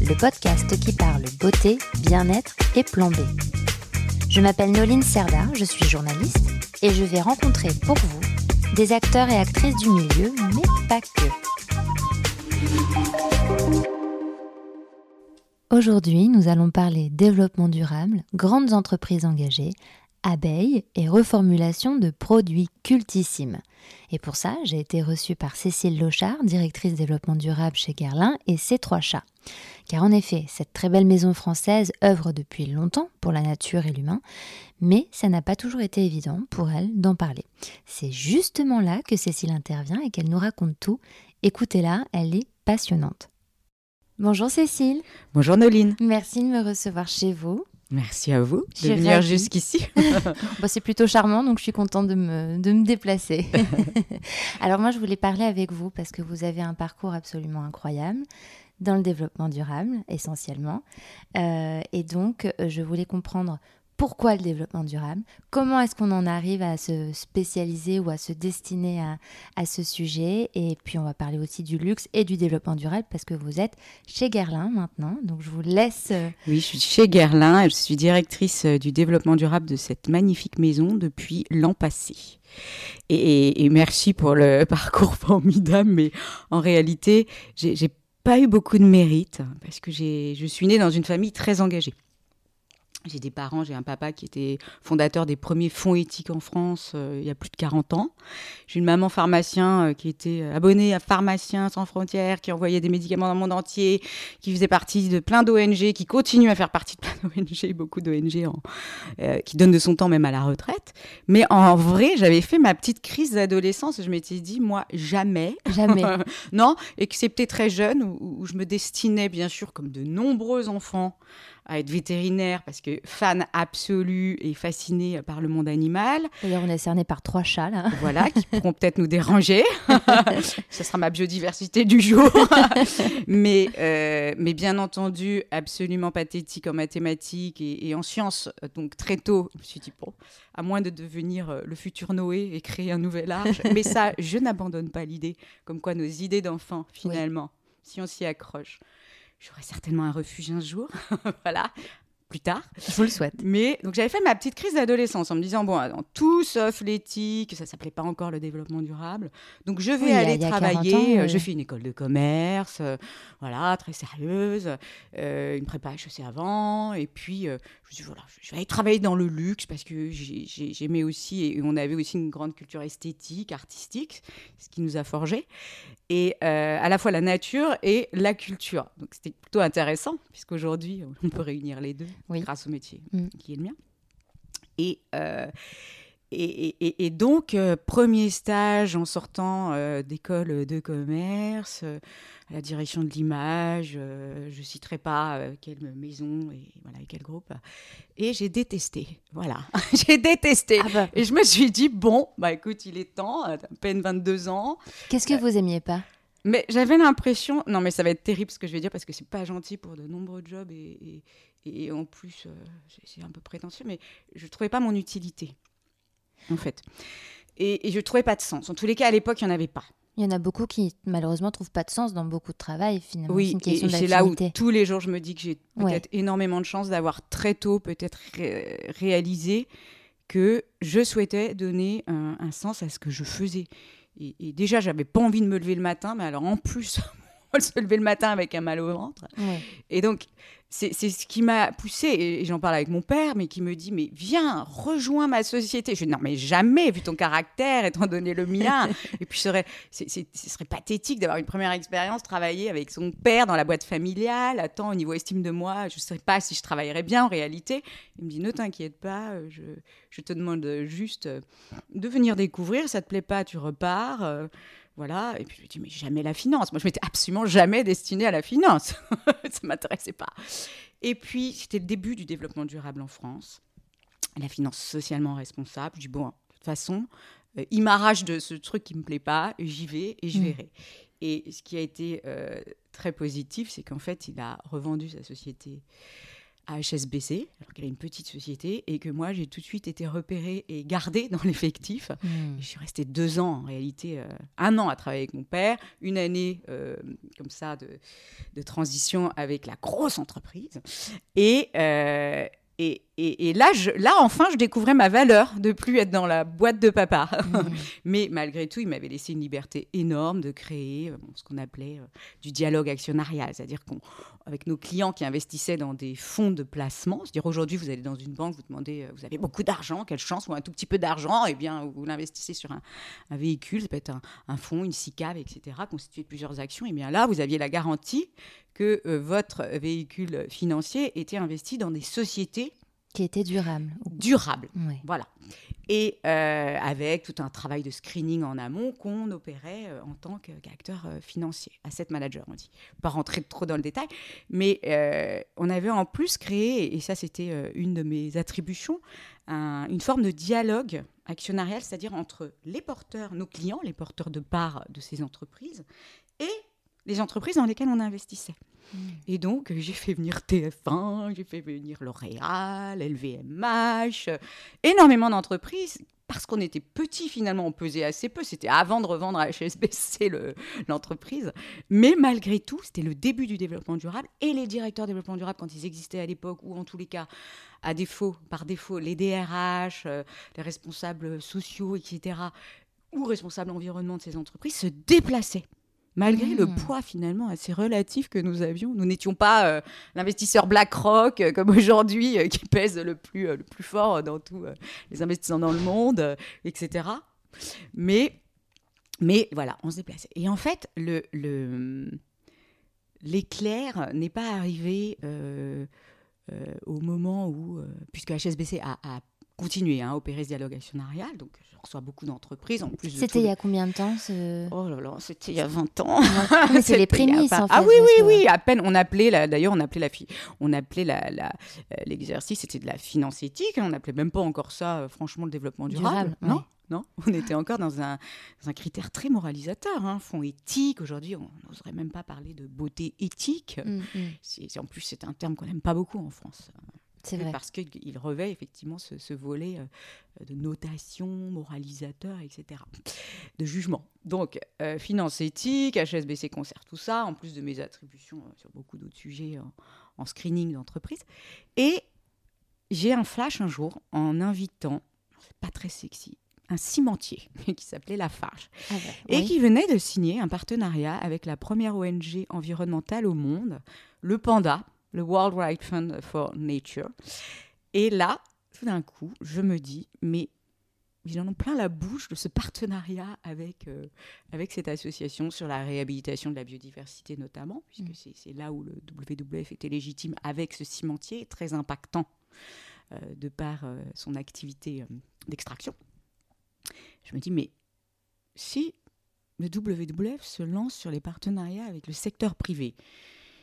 le podcast qui parle beauté, bien-être et plan B. Je m'appelle Noline Serda, je suis journaliste et je vais rencontrer pour vous des acteurs et actrices du milieu, mais pas que. Aujourd'hui, nous allons parler développement durable, grandes entreprises engagées, abeilles et reformulation de produits cultissimes. Et pour ça, j'ai été reçue par Cécile Lochard, directrice développement durable chez Guerlain, et ses trois chats. Car en effet, cette très belle maison française œuvre depuis longtemps pour la nature et l'humain, mais ça n'a pas toujours été évident pour elle d'en parler. C'est justement là que Cécile intervient et qu'elle nous raconte tout. Écoutez-la, elle est passionnante. Bonjour Cécile. Bonjour Noline. Merci de me recevoir chez vous. Merci à vous de venir jusqu'ici. Bah, c'est plutôt charmant, donc je suis contente de me, de me déplacer. Alors moi, je voulais parler avec vous parce que vous avez un parcours absolument incroyable dans le développement durable, essentiellement. Euh, et donc, je voulais comprendre pourquoi le développement durable, comment est-ce qu'on en arrive à se spécialiser ou à se destiner à, à ce sujet? Et puis, on va parler aussi du luxe et du développement durable parce que vous êtes chez Guerlain maintenant. Donc, je vous laisse... euh, Oui, je suis chez Guerlain et je suis directrice euh, du développement durable de cette magnifique maison depuis l'an passé. Et, et- merci pour le parcours formidable, mais en réalité, j'ai pas eu beaucoup de mérite parce que je suis née dans une famille très engagée. J'ai des parents, j'ai un papa qui était fondateur des premiers fonds éthiques en France euh, il y a plus de 40 ans. J'ai une maman pharmacien euh, qui était euh, abonnée à Pharmaciens sans frontières, qui envoyait des médicaments dans le monde entier, qui faisait partie de plein d'ONG, qui continue à faire partie de plein d'ONG, beaucoup d'ONG euh, qui donnent de son temps même à la retraite. Mais en vrai, j'avais fait ma petite crise d'adolescence et je m'étais dit, moi, jamais, Jamais. non, excepté très jeune, où, où je me destinais, bien sûr, comme de nombreux enfants, à être vétérinaire parce que fan absolu et fasciné par le monde animal. D'ailleurs, on est cerné par trois chats, là. Voilà, qui pourront peut-être nous déranger. Ce sera ma biodiversité du jour. mais, euh, mais bien entendu, absolument pathétique en mathématiques et, et en sciences. Donc très tôt, je me suis dit, bon, à moins de devenir euh, le futur Noé et créer un nouvel âge. mais ça, je n'abandonne pas l'idée. Comme quoi nos idées d'enfants, finalement, si on s'y accroche, j'aurai certainement un refuge un jour. voilà, plus tard. Je vous le souhaite. Mais donc j'avais fait ma petite crise d'adolescence en me disant bon, dans tout sauf l'éthique, ça s'appelait pas encore le développement durable. Donc je vais Oui, aller il y a 40 travailler. ans, euh. Je fais une école de commerce, euh, voilà, très sérieuse, euh, une prépa HEC avant, et puis euh, je me suis dit, voilà, je vais aller travailler dans le luxe parce que j'ai- j'ai- j'aimais aussi et on avait aussi une grande culture esthétique, artistique, ce qui nous a forgé et à la fois la nature et la culture. Donc c'était plutôt intéressant puisqu'aujourd'hui on peut réunir les deux Oui. grâce au métier Mm. qui est le mien. Et, euh, et, et- donc, euh, premier stage en sortant euh, d'école de commerce, à la direction de l'image, je ne citerai pas quelle maison et voilà, et quel groupe. Et j'ai détesté, voilà, j'ai détesté. Ah bah, Et je me suis dit, bon, bah écoute, il est temps, à peine 22 ans. Qu'est-ce que vous aimiez pas? Mais j'avais l'impression, non mais ça va être terrible ce que je vais dire parce que c'est pas gentil pour de nombreux jobs et, et, et en plus euh, c'est- c'est un peu prétentieux, mais je trouvais pas mon utilité en fait. Et, et je trouvais pas de sens. En tous les cas, à l'époque, il n'y en avait pas. Il y en a beaucoup qui, malheureusement, trouvent pas de sens dans beaucoup de travail, finalement. c'est Oui, une et, c'est là où tous les jours je me dis que j'ai Ouais. peut-être énormément de chance d'avoir très tôt peut-être ré- réalisé que je souhaitais donner un, un sens à ce que je faisais. Et, et déjà, j'avais pas envie de me lever le matin, mais alors en plus, se lever le matin avec un mal au ventre. Ouais. Et donc, c'est c'est ce qui m'a poussée, et j'en parle avec mon père, mais qui me dit, mais viens, rejoins ma société. Je dis, non, mais jamais, vu ton caractère, étant donné le mien. et puis, ce serait, ce serait pathétique d'avoir une première expérience, travailler avec son père dans la boîte familiale. Attends, au niveau estime de moi, je ne sais pas si je travaillerais bien en réalité. Il me dit, ne t'inquiète pas, euh, je, je te demande juste euh, de venir découvrir. Ça te plaît pas, tu repars. Voilà. Et puis je me dis, mais jamais la finance. Moi, je m'étais absolument jamais destinée à la finance. ça m'intéressait pas. Et puis, c'était le début du développement durable en France. La finance socialement responsable. Je dis, bon, de toute façon, euh, il m'arrache de ce truc qui me plaît pas, j'y vais et je Mm. verrai. Et ce qui a été euh, très positif, c'est qu'en fait, il a revendu sa société à HSBC, alors qu'elle est une petite société, et que moi, j'ai tout de suite été repérée et gardée dans l'effectif. Hmm. Je suis restée deux ans, en réalité, euh, un an à travailler avec mon père, une année euh, comme ça de, de transition avec la grosse entreprise. Et, euh, et, et, et là, je, là, enfin, je découvrais ma valeur de plus être dans la boîte de papa. Hmm. Mais malgré tout, il m'avait laissé une liberté énorme de créer euh, bon, ce qu'on appelait euh, du dialogue actionnarial, c'est-à-dire qu'avec nos clients qui investissaient dans des fonds de placement, c'est-à-dire aujourd'hui, vous allez dans une banque, vous demandez, euh, vous avez beaucoup d'argent, quelle chance, ou un tout petit peu d'argent, et bien, vous l'investissez sur un, un véhicule, ça peut être un, un fonds, une SICAV, etc., constitué de plusieurs actions, et bien là, vous aviez la garantie que euh, votre véhicule financier était investi dans des sociétés Qui durable. durables. Ouais. Voilà. Et euh, avec tout un travail de screening en amont qu'on opérait euh, en tant qu'acteur financier, asset manager, on dit. Pas rentrer trop dans le détail, mais on avait en plus créé, et ça c'était une de mes attributions, un- une forme de dialogue actionnarial, c'est-à-dire entre les porteurs, nos clients, les porteurs de parts de ces entreprises, et les entreprises dans lesquelles on investissait. Et donc, euh, j'ai fait venir TF1, j'ai fait venir L'Oréal, LVMH, euh, énormément d'entreprises. Parce qu'on était petit, finalement, on pesait assez peu. C'était avant de revendre à HSBC le- l'entreprise. Mais malgré tout, c'était le début du développement durable. Et les directeurs développement durable, quand ils existaient à l'époque, ou en tous les cas, à défaut, par défaut, les DRH, euh, les responsables sociaux, etc., ou responsables environnement de ces entreprises, se déplaçaient. Malgré le Mmh. poids finalement assez relatif que nous avions, nous n'étions pas euh, l'investisseur BlackRock euh, comme aujourd'hui euh, qui pèse le plus, euh, le plus fort dans tous les investisseurs dans le monde, etc. Mais, mais voilà, on se déplaçait. Et en fait, le, l'éclair n'est pas arrivé au moment où, puisque HSBC a, a continué hein, à opérer ce dialogue actionnarial, donc je reçois beaucoup d'entreprises en plus C'était il y a combien de temps ce... Oh là là, c'était il y a 20 ans. Mais c'est les prémices pas- en fait. Ah oui, oui, oui, à peine. On appelait, la- d'ailleurs, on appelait la fi- on appelait la, la- euh, l'exercice, c'était de la finance éthique. hein. On n'appelait même pas encore ça, euh, franchement, le développement durable. Durable, non, non. On était encore dans un, dans un critère très moralisateur. Hein. Fonds éthique. Aujourd'hui, on n'oserait même pas parler de beauté éthique. Mm, mm. C'est, c'est- en plus, c'est un terme qu'on n'aime pas beaucoup en France. Vrai. Parce qu'il revêt effectivement ce, ce volet euh, de notation, moralisateur, etc. De jugement. Donc, euh, finance éthique, HSBC concert tout ça, en plus de mes attributions euh, sur beaucoup d'autres sujets en, en screening d'entreprise. Et j'ai un flash un jour en invitant, pas très sexy, un cimentier qui s'appelait Lafarge Ah et oui. qui venait de signer un partenariat avec la première ONG environnementale au monde, le PANDA, le World Wide Fund for Nature. Et là, tout d'un coup, je me dis, mais ils en ont plein la bouche de ce partenariat avec, euh, avec cette association sur la réhabilitation de la biodiversité notamment, puisque Mm. c'est là où le WWF était légitime avec ce cimentier, très impactant euh, de par euh, son activité d'extraction. Je me dis, mais si le WWF se lance sur les partenariats avec le secteur privé,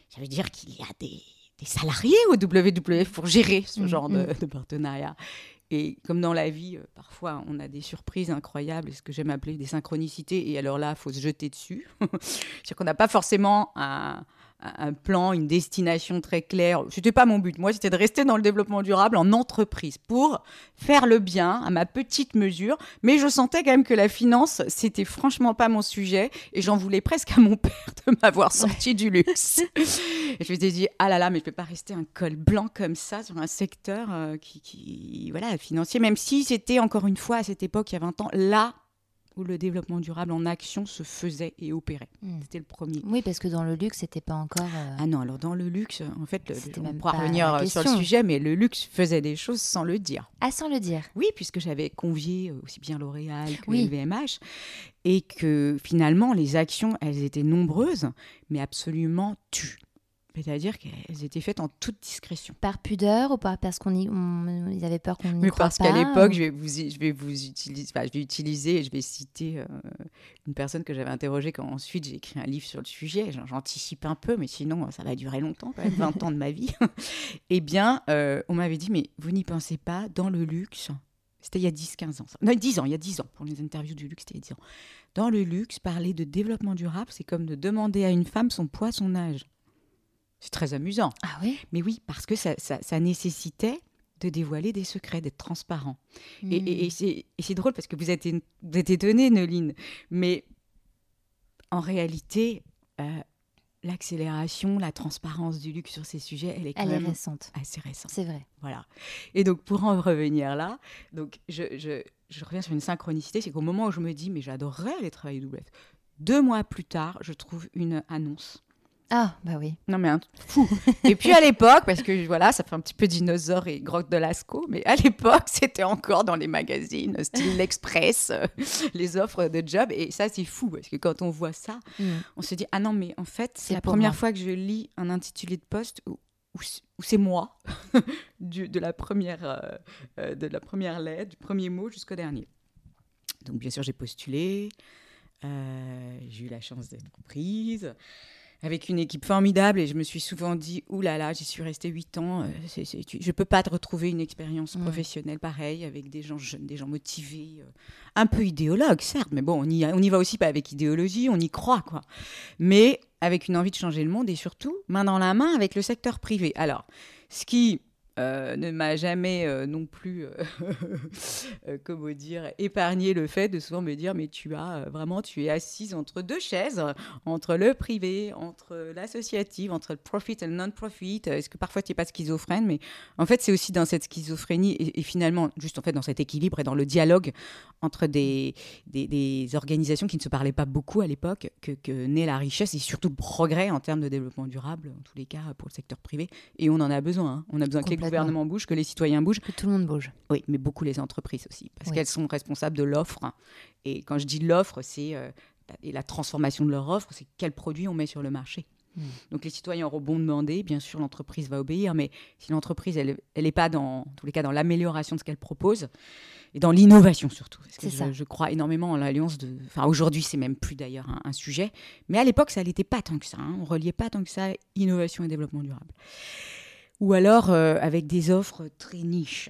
ça veut dire qu'il y a des, des salariés au WWF pour gérer ce Mm, genre de, de partenariat. Et comme dans la vie, euh, parfois, on a des surprises incroyables, ce que j'aime appeler des synchronicités, et alors là, il faut se jeter dessus. C'est-à-dire qu'on n'a pas forcément un, un- plan, une destination très claire. C'était pas mon but. Moi, c'était de rester dans le développement durable en entreprise pour faire le bien à ma petite mesure. Mais je sentais quand même que la finance, c'était franchement pas mon sujet, et j'en voulais presque à mon père de m'avoir sorti du luxe. Et je me suis dit, ah là là, mais je peux pas rester un col blanc comme ça sur un secteur euh, qui, qui, voilà, financier, même si c'était encore une fois à cette époque, il y a 20 ans, là où le développement durable en action se faisait et opérait. Mm. C'était le premier. Oui, parce que dans le luxe, c'était pas encore. euh, Ah non, alors dans le luxe, en fait, le- on même pourra revenir euh, sur le sujet, mais le luxe faisait des choses sans le dire. Ah, sans le dire. Oui, puisque j'avais convié euh, aussi bien L'Oréal que Oui. LVMH, et que finalement, les actions, elles étaient nombreuses, mais absolument tues. C'est-à-dire qu'elles étaient faites en toute discrétion. Par pudeur ou pas? Parce qu'on y, on- ils avaient peur qu'on y Mais croie parce qu'à l'époque, ou- je vais vous, je vais vous utiliser, enfin, je vais utiliser, et je vais citer euh, une personne que j'avais interrogée quand ensuite j'ai écrit un livre sur le sujet. J'anticipe un peu, mais sinon ça va durer longtemps, quand même, 20 ans de ma vie. eh bien, euh, on m'avait dit, mais vous n'y pensez pas dans le luxe C'était il y a 10-15 ans. Non, 10 ans, il y a 10 ans. Pour les interviews du luxe, c'était il y a 10 ans. Dans le luxe, parler de développement durable, c'est comme de demander à une femme son poids, son âge. C'est très amusant. Ah oui? Mais oui, parce que ça, ça- ça nécessitait de dévoiler des secrets, d'être transparent. Et, et- et c'est et c'est drôle parce que vous êtes, é- vous êtes étonnée, Noline, mais en réalité, euh, l'accélération, la transparence du luxe sur ces sujets, elle est quand Elle est même récente. assez récente. C'est vrai. Voilà. Et donc, pour en revenir là, donc je, je- je reviens sur une synchronicité, c'est qu'au moment où je me dis, mais j'adorerais aller travailler WF, deux mois plus tard, je trouve une annonce Ah, bah oui. non, mais un fou. Et puis à l'époque, parce que voilà, ça fait un petit peu dinosaure et grotte de Lascaux, mais à l'époque, c'était encore dans les magazines, style l'Express, euh, les offres de job. Et ça, c'est fou, parce que quand on voit ça, Mm. on se dit Ah non, mais en fait, c'est la première moi. fois que je lis un intitulé de poste où, où c- où c'est moi, du- de, la première, euh, euh, de la première lettre, du premier mot jusqu'au dernier. Donc, bien sûr, j'ai postulé. euh, j'ai eu la chance d'être prise avec une équipe formidable et je me suis souvent dit ouh là là j'y suis restée huit ans euh, c'est, c'est- tu- je peux pas te retrouver une expérience professionnelle pareille avec des gens jeunes des gens motivés euh, un peu idéologues certes mais bon on y, on y va aussi pas avec idéologie on y croit quoi. Mais avec une envie de changer le monde et surtout main dans la main avec le secteur privé. Alors ce qui euh, ne m'a jamais euh, non plus, euh, comment dire, épargné le fait de souvent me dire, mais tu as vraiment, tu es assise entre deux chaises, entre le privé, entre l'associatif, entre le profit et le non-profit. Est-ce que parfois tu n'es pas schizophrène? Mais en fait, c'est aussi dans cette schizophrénie et, et finalement, juste en fait, dans cet équilibre et dans le dialogue entre des, des, des organisations qui ne se parlaient pas beaucoup à l'époque que, que naît la richesse et surtout le progrès en termes de développement durable, en tous les cas, pour le secteur privé. Et on en a besoin. hein. On a besoin que les Complètement. gouvernements bougent, que les citoyens bougent. Que tout le monde bouge. Oui, mais beaucoup les entreprises aussi, parce Oui. qu'elles sont responsables de l'offre. Et quand je dis l'offre, c'est euh, et la transformation de leur offre, c'est quel produit on met sur le marché. Mm. Donc les citoyens auront bon demander, bien sûr l'entreprise va obéir, mais si l'entreprise elle elle n'est pas dans en tous les cas dans l'amélioration de ce qu'elle propose et dans l'innovation surtout, parce que C'est ça. je, je crois énormément en l'alliance de, enfin aujourd'hui c'est même plus d'ailleurs un, un sujet, mais à l'époque ça n'était pas tant que ça, hein. on reliait pas tant que ça innovation et développement durable, ou alors euh, avec des offres très niches.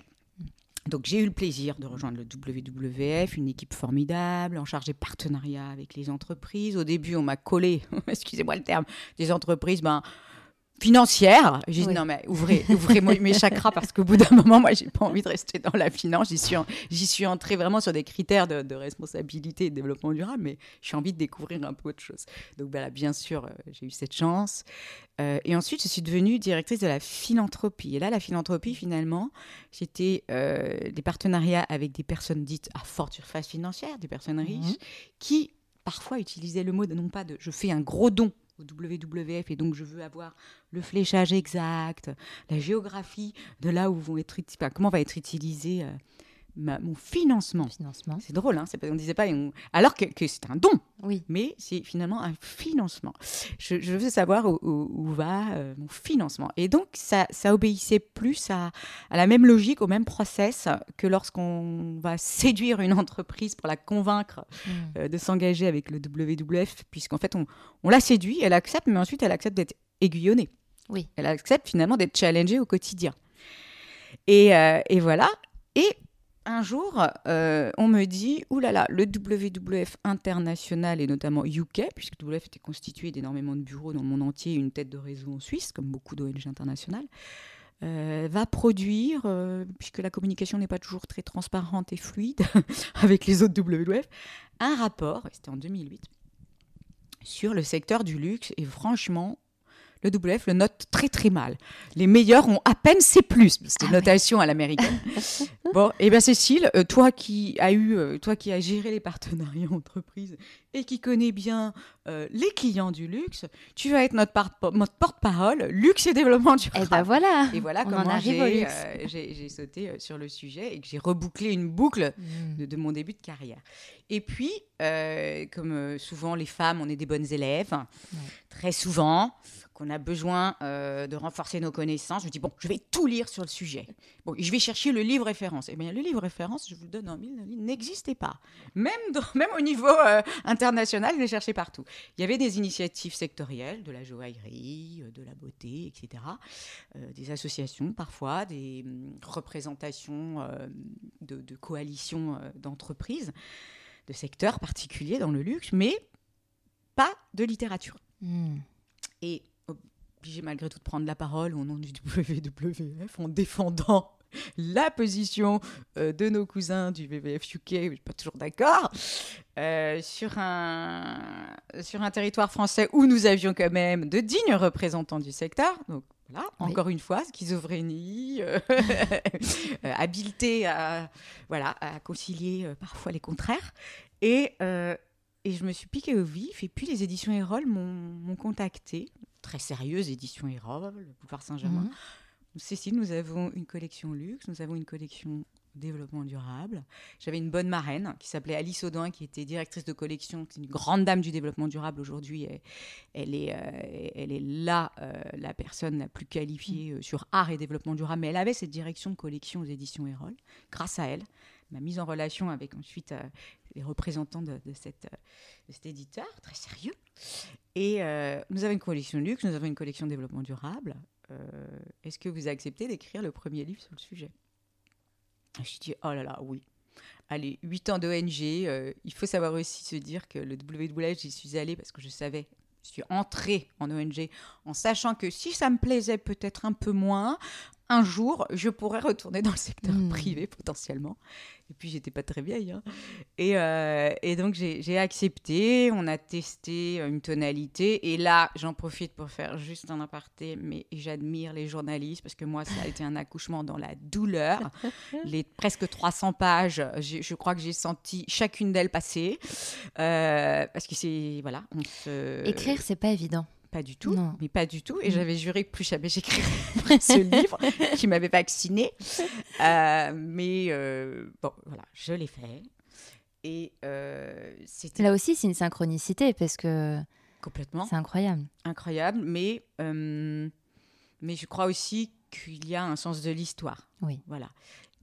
Donc j'ai eu le plaisir de rejoindre le WWF, une équipe formidable, en charge des partenariats avec les entreprises. Au début, on m'a collé, excusez-moi le terme, des entreprises ben, financières. J'ai dit Oui. non mais ouvrez, ouvrez moi- mes chakras parce qu'au bout d'un moment, moi, j'ai pas envie de rester dans la finance. J'y suis, en- j'y suis entrée vraiment sur des critères de, de responsabilité et de développement durable, mais j'ai envie de découvrir un peu autre chose. Donc voilà, bien sûr, euh, j'ai eu cette chance. Euh, et ensuite, je suis devenue directrice de la philanthropie. Et là, la philanthropie, finalement, c'était euh, des partenariats avec des personnes dites à forte surface financière, des personnes riches, qui parfois utilisaient le mot de- non pas de je fais un gros don WWF et donc je veux avoir le fléchage exact, la géographie de là où vont être enfin, comment va être utilisé euh, ma- mon financement. Financement. C'est drôle, hein, on disait pas, on- alors que, que c'est un don, Oui. mais c'est finalement un financement. Je, je veux savoir où, où- où va euh, mon financement. Et donc, ça, ça obéissait plus à, à la même logique, au même process que lorsqu'on va séduire une entreprise pour la convaincre Mm. euh, de s'engager avec le WWF, puisqu'en fait, on, on la séduit, elle accepte, mais ensuite, elle accepte d'être aiguillonnée. Oui. Elle accepte finalement d'être challengée au quotidien. Et, euh, et voilà. Et un jour, euh, on me dit, oulala, le WWF international et notamment UK, puisque le WWF était constitué d'énormément de bureaux dans le monde entier, une tête de réseau en Suisse, comme beaucoup d'ONG internationales, euh, va produire, euh, puisque la communication n'est pas toujours très transparente et fluide avec les autres WWF, un rapport, c'était en 2008, sur le secteur du luxe. Et franchement, le WF le note très très mal. Les meilleurs ont à peine C+. C'était une notation à l'américaine. bon, et bien Cécile, euh, toi qui as eu, euh, toi qui as géré les partenariats entreprises et qui connais bien euh, les clients du luxe, tu vas être notre, par- notre porte-parole luxe et développement durable. Et ben voilà. Et voilà on en comment j'ai euh, sauté sur le sujet et que j'ai rebouclé une boucle Mm. de, de mon début de carrière. Et puis, euh, comme souvent les femmes, on est des bonnes élèves, très souvent, qu'on a besoin euh, de renforcer nos connaissances. Je me dis, bon, je vais tout lire sur le sujet. Bon, je vais chercher le livre référence. Eh bien, le livre référence, je vous le donne en mille, n'existait pas. Même, même au niveau euh, international, je l'ai cherché partout. Il y avait des initiatives sectorielles, de la joaillerie, euh, de la beauté, etc. des associations parfois, des hum, représentations de, de, coalitions d'entreprises, de secteurs particuliers dans le luxe, mais pas de littérature. Hmm. Et obligé malgré tout de prendre la parole au nom du WWF en défendant la position euh, de nos cousins du WWF UK, je suis pas toujours d'accord, euh, sur, un, sur un territoire français où nous avions quand même de dignes représentants du secteur. Donc voilà, encore une fois, schizophrénie, euh, habileté à, voilà, à concilier parfois les contraires. Et et je me suis piqué au vif. Et puis les éditions Erol m'ont contacté. Très sérieuse édition Erol, le boulevard Saint-Germain. Mhm. Cécile, nous avons une collection luxe, nous avons une collection développement durable. J'avais une bonne marraine qui s'appelait Alice Audin, qui était directrice de collection, une grande dame du développement durable aujourd'hui. Elle, elle, est, euh, elle est là, euh, la personne la plus qualifiée euh, sur art et développement durable, mais elle avait cette direction de collection aux éditions Erol. Grâce à elle, m'a mise en relation avec ensuite les représentants de, cette, cet éditeur, très sérieux. Et euh, nous avons une collection luxe, nous avons une collection développement durable. Est-ce que vous acceptez d'écrire le premier livre sur le sujet? Je dit, oh là là, oui. Allez, 8 ans d'ONG. il faut savoir aussi se dire que le WWF, j'y suis allée parce que je savais je suis entrée en ONG en sachant que si ça me plaisait peut-être un peu moins, un jour, je pourrais retourner dans le secteur hmm. privé potentiellement. Et puis, j'étais pas très vieille. Hein. Et, euh, et, donc, j'ai accepté. On a testé une tonalité. Et là, j'en profite pour faire juste un aparté. Mais j'admire les journalistes parce que moi, ça a été un accouchement dans la douleur. Les presque 300 pages, je crois que j'ai senti chacune d'elles passer. Euh, parce que c'est. Voilà. On se... Écrire, c'est pas évident pas du tout, mais pas du tout. Et mm. j'avais juré que plus jamais j'écrirais ce livre qui m'avait vacciné. Euh, mais euh, bon, voilà, je l'ai fait. Et euh, c'était... Là aussi, c'est une synchronicité parce que. Complètement. C'est incroyable. Incroyable, mais, mais je crois aussi qu'il y a un sens de l'histoire. Oui. Voilà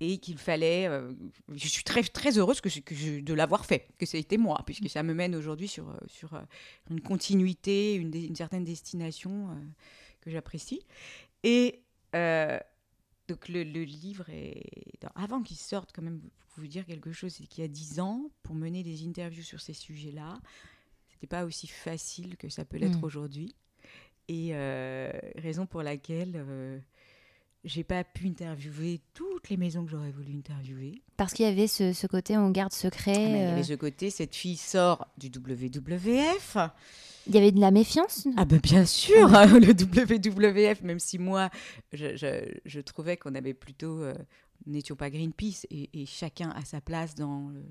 et qu'il fallait. Euh, je suis très, très heureuse que, que de l'avoir fait, que ça a été moi, puisque ça me mène aujourd'hui sur, euh, sur euh, une continuité, une, une certaine destination que j'apprécie. Et donc le, le, livre est. Avant qu'il sorte, quand même, pour vous dire quelque chose, c'est qu'il y a dix ans, pour mener des interviews sur ces sujets-là, c'était pas aussi facile que ça peut l'être mmh. aujourd'hui. Et raison pour laquelle j'ai pas pu interviewer toutes les maisons que j'aurais voulu interviewer. Parce qu'il y avait ce, ce, côté on garde secret. Ah, il y avait euh. ce côté, cette fille sort du WWF. Il y avait de la méfiance Ah ben bien sûr, ah. le WWF, même si moi, je, je, trouvais qu'on avait plutôt... Euh, n'étions pas Greenpeace et, et, chacun a sa place dans le,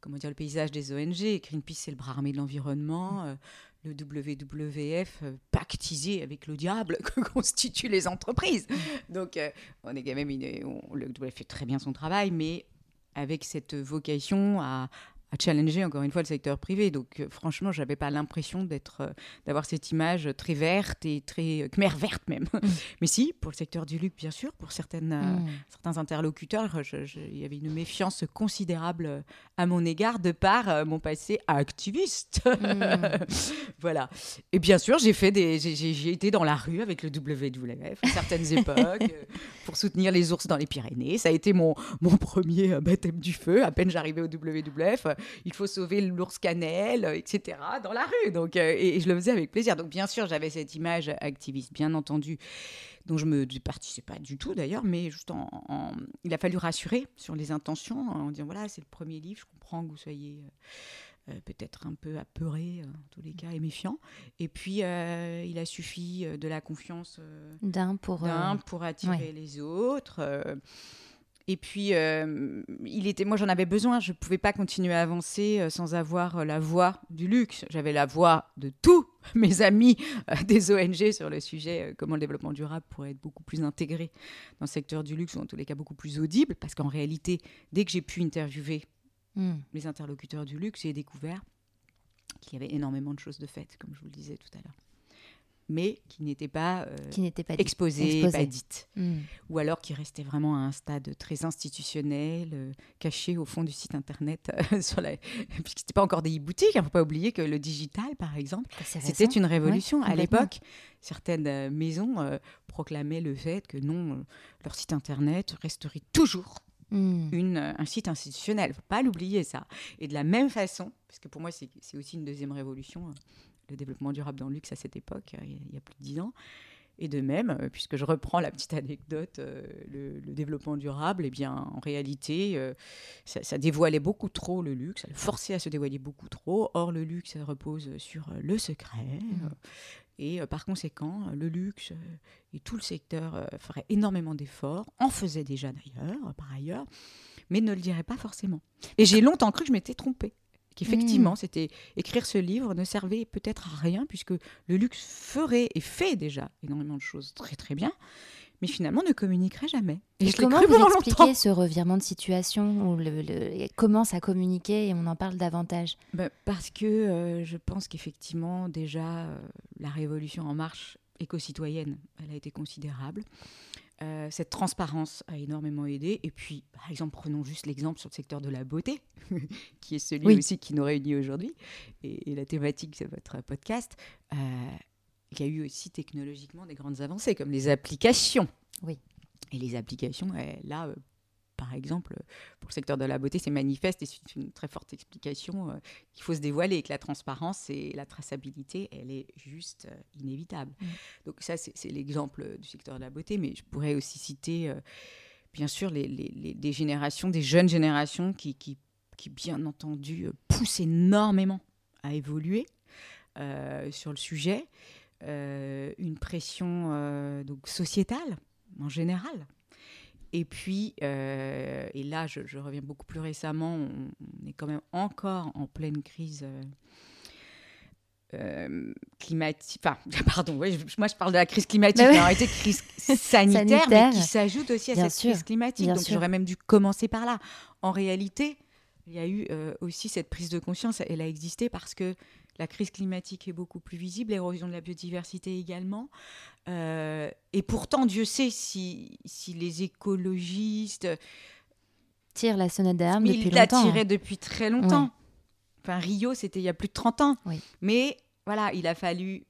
comment dire, le paysage des ONG. Greenpeace, c'est le bras armé de l'environnement. Euh, le WWF euh, pactisé avec le diable que constituent les entreprises. Donc, euh, on est quand même le WWF fait très bien son travail, mais avec cette vocation à, à challenger encore une fois le secteur privé. Donc euh, franchement, j'avais pas l'impression d'être, euh, d'avoir cette image très verte et très euh, khmer verte même. Mm. Mais si, pour le secteur du luxe, bien sûr, pour certaines, mm. certains interlocuteurs, il y avait une méfiance considérable à mon égard de par mon passé activiste. Mm. voilà. Et bien sûr, j'ai fait des, j'ai, été dans la rue avec le WWF à certaines époques pour soutenir les ours dans les Pyrénées. Ça a été mon, mon premier baptême du feu. À peine j'arrivais au WWF il faut sauver l'ours cannelle, euh, etc., dans la rue. Donc, euh, et, je le faisais avec plaisir. Donc, bien sûr, j'avais cette image activiste, bien entendu, dont je me participais pas du tout d'ailleurs, mais juste en, il a fallu rassurer sur les intentions en disant voilà, c'est le premier livre, je comprends que vous soyez. Euh, peut-être un peu apeuré, en tous les cas, et méfiant. Et puis, il a suffi de la confiance d'un pour, pour attirer les autres. Et puis, euh, il était, moi, j'en avais besoin. Je ne pouvais pas continuer à avancer euh, sans avoir euh, la voix du luxe. J'avais la voix de tous mes amis des ONG sur le sujet comment le développement durable pourrait être beaucoup plus intégré dans le secteur du luxe, ou en tous les cas beaucoup plus audible. Parce qu'en réalité, dès que j'ai pu interviewer hmm. les interlocuteurs du luxe, j'ai découvert qu'il y avait énormément de choses de faites, comme je vous le disais tout à l'heure. Mais qui n'étaient pas, euh, pas exposées, exposées. pas dites. Hmm. Ou alors qui restaient vraiment à un stade très institutionnel, euh, caché au fond du site internet, euh, sur la... puisque pas encore des e-boutiques. Il ne faut pas oublier que le digital, par exemple, C'est c'était une révolution. Ouais, à l'époque, certaines euh, maisons euh, proclamaient le fait que non, leur site internet resterait toujours Hmm. une, un site institutionnel. faut pas l'oublier, ça. Et de la même façon, parce que pour moi, c'est aussi une deuxième révolution, le développement durable dans le luxe à cette époque, euh, il y a- plus de dix ans. Et de même, euh, puisque je reprends la petite anecdote, euh, le, le développement durable, eh bien, en réalité, euh, ça, ça dévoilait beaucoup trop le luxe, ça le forçait à se dévoiler beaucoup trop. Or, le luxe repose sur le secret. euh, et euh, par conséquent, le luxe et tout le secteur ferait énormément d'efforts, en faisait déjà d'ailleurs, par ailleurs, mais ne le dirait pas forcément. Et j'ai longtemps cru que je m'étais trompée. Qu'effectivement, c'était écrire ce livre ne servait peut-être à rien, puisque le luxe ferait et fait déjà énormément de choses très très bien, mais finalement ne communiquerait jamais. Et, Et je comment vous expliquez ce revirement de situation où le, le- commence à communiquer et on en parle davantage? Ben, Parce que euh, je pense qu'effectivement, déjà, euh, la révolution en marche éco-citoyenne, elle a été considérable. Euh, cette transparence a énormément aidé. Et puis, par exemple, prenons juste l'exemple sur le secteur de la beauté, qui est celui Oui. aussi qui nous réunit aujourd'hui, et, et la thématique de votre podcast. Euh, il y a eu aussi technologiquement des grandes avancées, comme les applications. Oui. Et les applications, eh, là, euh, par exemple, pour le secteur de la beauté, c'est manifeste et c'est une très forte explication euh, qu'il faut se dévoiler et que la transparence et la traçabilité, elle est juste euh, inévitable. Mm. Donc ça, c'est l'exemple du secteur de la beauté, mais je pourrais aussi citer, euh, bien sûr, les, les- les- des générations, des jeunes générations qui, qui, qui, bien entendu, poussent énormément à évoluer sur le sujet. Une pression donc sociétale en général. Et puis, euh, et là, je, je reviens beaucoup plus récemment, on, on est quand même encore en pleine crise euh, euh, climatique. Enfin, pardon, ouais, je- moi je parle de la crise climatique, ouais. mais en réalité, crise sanitaire, Sanitaire. mais qui s'ajoute aussi à Bien cette sûr, crise climatique. Donc j'aurais même dû commencer par là. En réalité, il y a eu euh, aussi cette prise de conscience, elle a existé parce que la crise climatique est beaucoup plus visible, l'érosion de la biodiversité également. Euh, et pourtant, Dieu sait si, si les écologistes, Tire la sonnette d'alarme depuis il l'a longtemps. hein. tiré depuis très longtemps. Enfin, Rio, c'était il y a plus de 30 ans. Oui. Mais voilà, il a fallu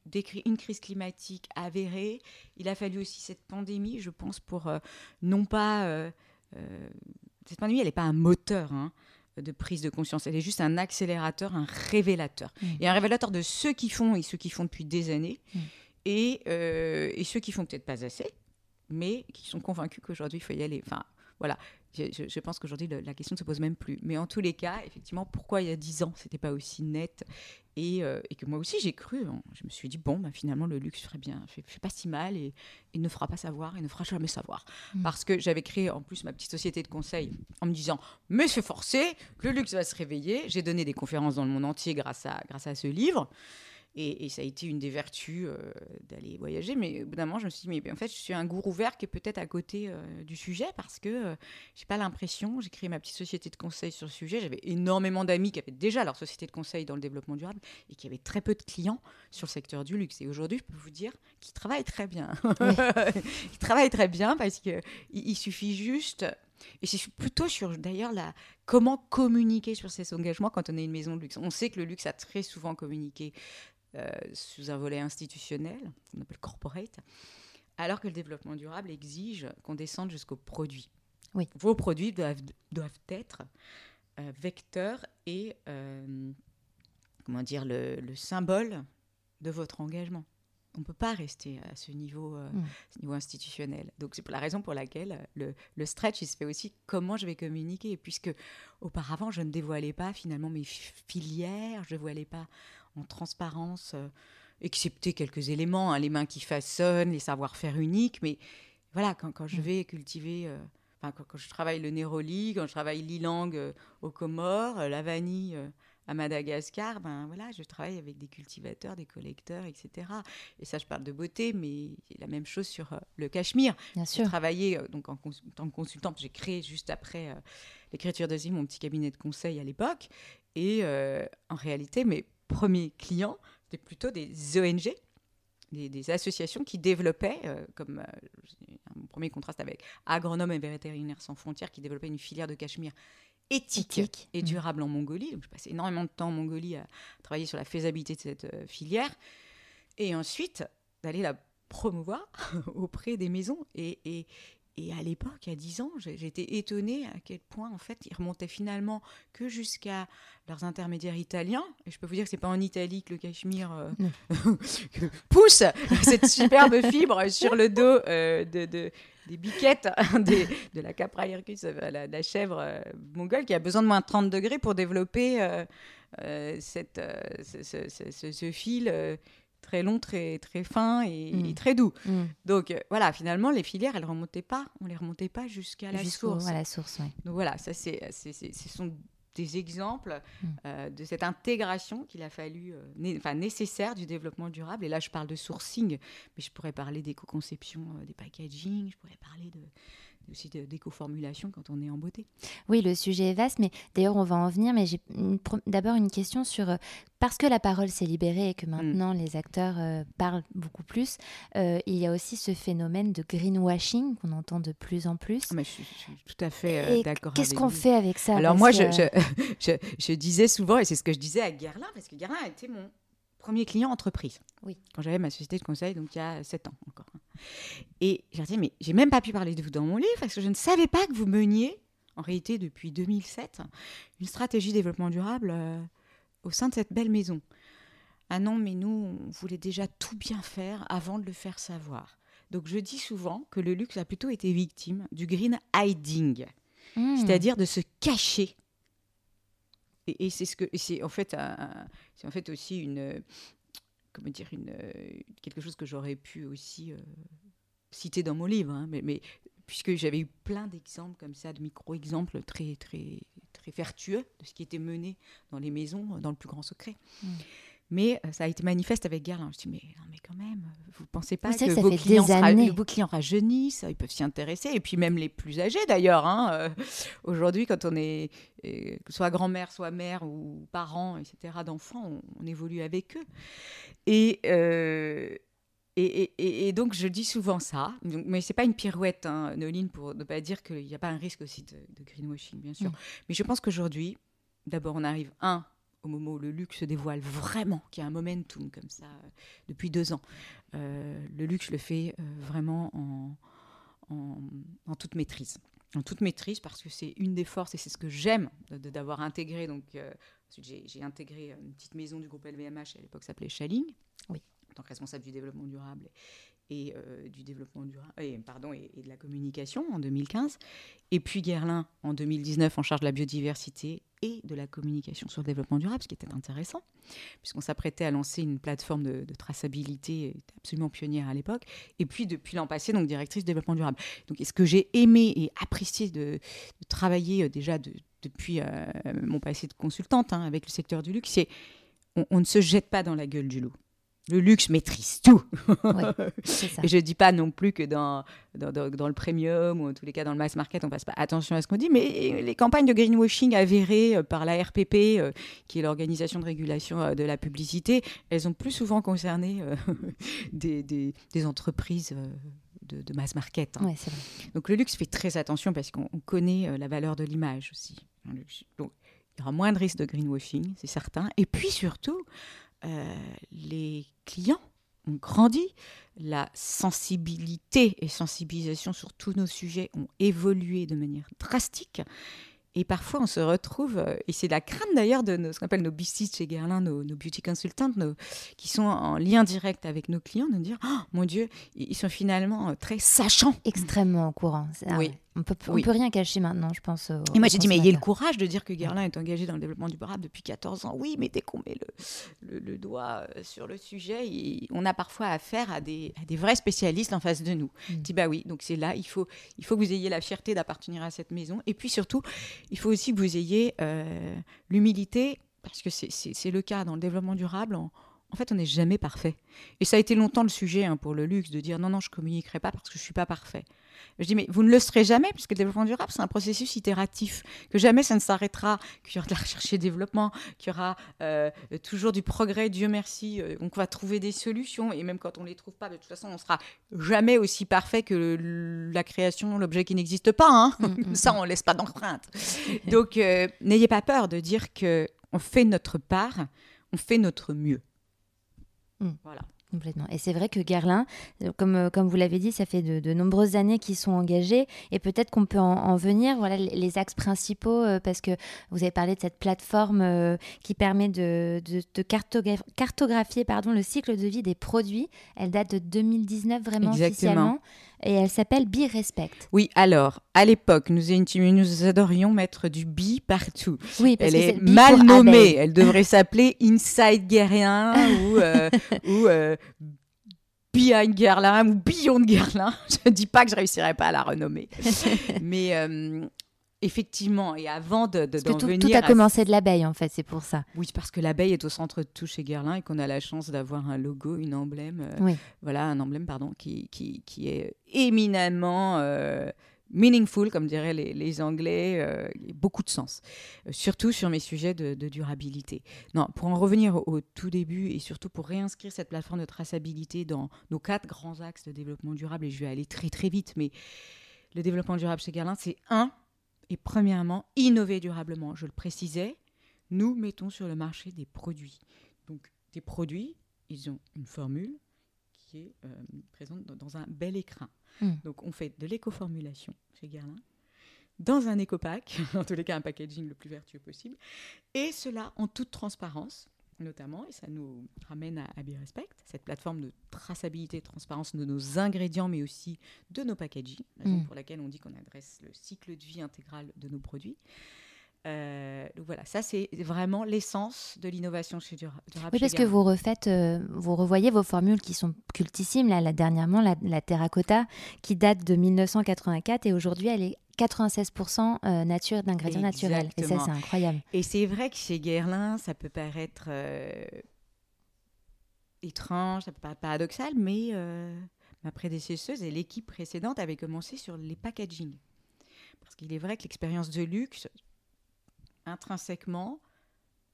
une crise climatique avérée. Il a fallu aussi cette pandémie, je pense, pour euh, non pas. euh, cette pandémie, elle n'est pas un moteur hein, de prise de conscience. Elle est juste un accélérateur, un révélateur. Mm. Et un révélateur de ceux qui font et ceux qui font depuis des années. Mm. Et, euh, et ceux qui font peut-être pas assez, mais qui sont convaincus qu'aujourd'hui, il faut y aller. Enfin, voilà. Je, je- je pense qu'aujourd'hui, la question ne se pose même plus. Mais en tous les cas, effectivement, pourquoi il y a dix ans, c'était pas aussi net et, euh, et que moi aussi, j'ai cru. hein. Je me suis dit, bon, bah, finalement, le luxe ferait bien, fait, fait pas si mal et il ne fera pas savoir, il ne fera jamais savoir. Mm. Parce que j'avais créé en plus ma petite société de conseil en me disant, mais c'est forcé, le luxe va se réveiller. J'ai donné des conférences dans le monde entier grâce à, grâce à ce livre. Et, et ça a été une des vertus euh, d'aller voyager. Mais au bout d'un moment, je me suis dit, mais en fait, je suis un gourou vert qui est peut-être à côté euh, du sujet parce que euh, j'ai pas l'impression. J'ai créé ma petite société de conseil sur le sujet. J'avais énormément d'amis qui avaient déjà leur société de conseil dans le développement durable et qui avaient très peu de clients sur le secteur du luxe. Et aujourd'hui, je peux vous dire qu'ils travaillent très bien. Ils travaillent très bien parce que il, suffit juste. Et c'est plutôt sur d'ailleurs la comment communiquer sur ses engagements quand on est une maison de luxe. On sait que le luxe a très souvent communiqué sous un volet institutionnel, qu'on appelle corporate, alors que le développement durable exige qu'on descende jusqu'aux produits. Oui. Vos produits doivent, doivent être euh, vecteurs et euh, comment dire le, le symbole de votre engagement. On ne peut pas rester à ce niveau, euh, Mm. ce niveau institutionnel. Donc c'est pour la raison pour laquelle euh, le, le stretch, il se fait aussi comment je vais communiquer, puisque auparavant, je ne dévoilais pas finalement mes fi- filières, je ne dévoilais pas en transparence, euh, excepté quelques éléments, hein, les mains qui façonnent, les savoir-faire uniques, mais voilà, quand, quand je Mm. vais cultiver... euh, Enfin, quand, quand je travaille le néroli, quand je travaille l'ilang euh, aux Comores, euh, la vanille euh, à Madagascar, ben voilà, je travaille avec des cultivateurs, des collecteurs, etc. Et ça, je parle de beauté, mais c'est la même chose sur euh, le cachemire. Bien J'ai sûr. travaillé euh, donc en, cons- en tant que consultante. J'ai créé juste après euh, l'écriture de Zim mon petit cabinet de conseil à l'époque. Et en réalité, mes premiers clients, c'était plutôt des ONG des, des associations qui développaient, euh, comme euh, mon premier contraste avec Agronomes et Vétérinaires sans frontières, qui développaient une filière de cachemire éthique, Éthique. et Mm. durable en Mongolie. Donc, je passais énormément de temps en Mongolie à travailler sur la faisabilité de cette euh, filière. Et ensuite, d'aller la promouvoir auprès des maisons. Et, et, et à l'époque, il y a 10 ans, j'étais étonnée à quel point, en fait, ils remontaient finalement que jusqu'à leurs intermédiaires italiens. Et je peux vous dire que c'est pas en Italie que le cachemire euh, pousse cette superbe fibre sur le dos euh, de, de- des biquettes des- de la Capra hircus, la, la chèvre euh, mongole, qui a besoin de moins 30 degrés pour développer cette, ce, ce- ce- ce- ce fil très long, très, très fin et, Mm. et très doux. Mm. Donc euh, voilà, finalement, les filières, elles remontaient pas, on les remontait pas jusqu'à la source. à la source, ouais. Donc voilà, ça c'est, c'est- c'est- ce sont des exemples Mm. euh, de cette intégration qu'il a fallu, euh, né- nécessaire du développement durable. Et là, je parle de sourcing, mais je pourrais parler d'éco-conception euh, des packaging, je pourrais parler de, aussi d'éco-formulation quand on est en beauté. Oui, le sujet est vaste, mais d'ailleurs, on va en venir. Mais j'ai d'abord une question sur. euh, parce que la parole s'est libérée et que maintenant les acteurs euh, parlent beaucoup plus, euh, il y a aussi ce phénomène de greenwashing qu'on entend de plus en plus. Mais je, suis- je suis tout à fait d'accord. Qu'est-ce qu'on fait avec ça? Alors moi, que, je, je, je- je disais souvent, et c'est ce que je disais à Guerlain, parce que Guerlain a été mon premier client entreprise. Oui. Quand j'avais ma société de conseil, donc il y a 7 ans encore. hein. Et j'ai dit, mais j'ai même pas pu parler de vous dans mon livre, parce que je ne savais pas que vous meniez, en réalité depuis 2007, une stratégie développement durable euh, au sein de cette belle maison. Ah non, mais nous, on voulait déjà tout bien faire avant de le faire savoir. Donc je dis souvent que le luxe a plutôt été victime du green hiding hmm, c'est-à-dire de se cacher. Et, et c'est ce que c'est en fait un- c'est en fait aussi une comment dire une euh, quelque chose que j'aurais pu aussi euh, citer dans mon livre, hein, mais, puisque j'avais eu plein d'exemples comme ça, de micro-exemples très très très vertueux de ce qui était mené dans les maisons dans le plus grand secret. Mm. Mais euh, ça a été manifeste avec Guerlain. Je dis mais non mais quand même, vous pensez pas que, que ça vos clients, sera- vos clients rajeunissent, ils peuvent s'y intéresser, et puis même les plus âgés d'ailleurs. hein, euh, Aujourd'hui, quand on est euh, soit grand-mère, soit mère ou parent, etc. d'enfants, on, on évolue avec eux. Et, euh, et, et- donc je dis souvent ça, mais c'est pas une pirouette, hein, Noline, pour ne pas dire qu'il n'y a pas un risque aussi de, de greenwashing, bien sûr. Mais je pense qu'aujourd'hui, d'abord, on arrive un au moment où le luxe se dévoile vraiment, qu'il y a un momentum comme ça euh, depuis deux ans. Euh, le luxe le fait euh, vraiment en, en, en toute maîtrise. En toute maîtrise parce que c'est une des forces et c'est ce que j'aime d'avoir intégré. Donc, j'ai intégré une petite maison du groupe LVMH, à l'époque s'appelait Chaling, Oui. en tant que responsable du développement durable et euh, du développement durable, et, pardon, et, de la communication en 2015. Et puis Guerlain en 2019 en charge de la biodiversité et de la communication sur le développement durable, ce qui était intéressant, puisqu'on s'apprêtait à lancer une plateforme de, traçabilité absolument pionnière à l'époque. Et puis depuis l'an passé, donc directrice développement durable. Donc ce que j'ai aimé et apprécié de, travailler euh, déjà de- depuis euh, mon passé de consultante hein, avec le secteur du luxe, c'est on, on ne se jette pas dans la gueule du loup. Le luxe maîtrise tout. Ouais, c'est ça. Et je ne dis pas non plus que dans, dans, dans- dans le premium ou en tous les cas dans le mass market, on passe pas attention à ce qu'on dit, mais les campagnes de greenwashing avérées euh, par la RPP, euh, qui est l'organisation de régulation euh, de la publicité, elles ont plus souvent concerné euh, des, des- des entreprises euh, de, de mass market. hein. Ouais, c'est vrai. Donc le luxe fait très attention parce qu'on on connaît la valeur de l'image aussi. Donc il y aura moins de risques de greenwashing, c'est certain. Et puis surtout, euh, les clients ont grandi, la sensibilité et sensibilisation sur tous nos sujets ont évolué de manière drastique. Et parfois, on se retrouve, euh, et c'est la crainte d'ailleurs de nos, ce qu'on appelle nos BC chez Guerlain, nos, nos beauty consultants, nos- qui sont en lien direct avec nos clients, de dire Oh, mon Dieu, ils sont finalement euh, très sachants. Extrêmement au courant. Oui. On peut, on Oui. peut rien cacher maintenant, je pense. Et moi, j'ai dit, mais ayez le courage de dire que Guerlain est engagé dans le développement durable depuis 14 ans. Oui, mais dès qu'on met le, le, le doigt euh, sur le sujet, il- on a parfois affaire à des, à des vrais spécialistes en face de nous. Mm. Je dis, bah oui, donc c'est là, il faut, il faut que vous ayez la fierté d'appartenir à cette maison. Et puis surtout, il faut aussi que vous ayez euh, l'humilité, parce que c'est- le cas dans le développement durable. En fait, on n'est jamais parfait. Et ça a été longtemps le sujet hein, pour le luxe de dire non, non, je communiquerai pas parce que je suis pas parfait. Je dis mais vous ne le serez jamais puisque le développement durable c'est un processus itératif, que jamais ça ne s'arrêtera, qu'il y aura de la recherche et développement, qu'il y aura euh, toujours du progrès. Dieu merci, euh, on va trouver des solutions et même quand on les trouve pas, de toute façon, on sera jamais aussi parfait que la création, l'objet qui n'existe pas. Hein. Ça, on laisse pas d'empreinte. Donc euh, n'ayez pas peur de dire que on fait notre part, on fait notre mieux. Mm. Voilà. Complètement. Et c'est vrai que Guerlain, euh, comme, euh, comme vous l'avez dit, ça fait de, nombreuses années qu'ils sont engagés et peut-être qu'on peut en, venir, voilà les, axes principaux, euh, parce que vous avez parlé de cette plateforme qui permet de, de, cartographier pardon, le cycle de vie des produits. Elle date de 2019 vraiment officiellement et elle s'appelle Be Respect. Oui, alors, à l'époque, nous, nous adorions mettre du bi partout. Oui, parce elle est, mal nommée. Elle devrait s'appeler Inside Guerlain ou, euh, ou euh, Behind Guerlain ou Beyond Guerlain. Je ne dis pas que je réussirais pas à la renommer. Mais euh, Effectivement, et avant de, de tout, tout, a commencé de l'abeille en fait, c'est pour ça. Oui, parce que l'abeille est au centre de tout chez Guerlain et qu'on a la chance d'avoir un logo, une emblème, euh, voilà, un emblème pardon, qui, qui, qui est éminemment euh, meaningful, comme diraient les, les Anglais, euh, beaucoup de sens, surtout sur mes sujets de, durabilité. Non, pour en revenir au, au, tout début et surtout pour réinscrire cette plateforme de traçabilité dans nos quatre grands axes de développement durable, et je vais aller très très vite, mais le développement durable chez Guerlain, c'est un et premièrement, innover durablement. Je le précisais, nous mettons sur le marché des produits. Donc, des produits, ils ont une formule qui est euh, présente dans, un bel écrin. Hmm. Donc, on fait de l'éco-formulation chez Guerlain, dans un éco-pack, en tous les cas un packaging le plus vertueux possible, et cela en toute transparence notamment, et ça nous ramène à, à Respect, cette plateforme de traçabilité et transparence de nos ingrédients, mais aussi de nos packaging, raison mm. pour laquelle on dit qu'on adresse le cycle de vie intégral de nos produits. Euh, donc voilà, ça c'est vraiment l'essence de l'innovation chez Durable. Oui, parce que vous refaites, euh, vous revoyez vos formules qui sont cultissimes. Là, dernièrement, la, la terracotta qui date de 1984 et aujourd'hui elle est 96% euh, nature d'ingrédients naturels. Et ça, c'est incroyable. Et c'est vrai que chez Guerlain, ça peut paraître étrange, ça peut paraître paradoxal, mais ma prédécesseuse et l'équipe précédente avaient commencé sur les packaging. Parce qu'il est vrai que l'expérience de luxe, intrinsèquement,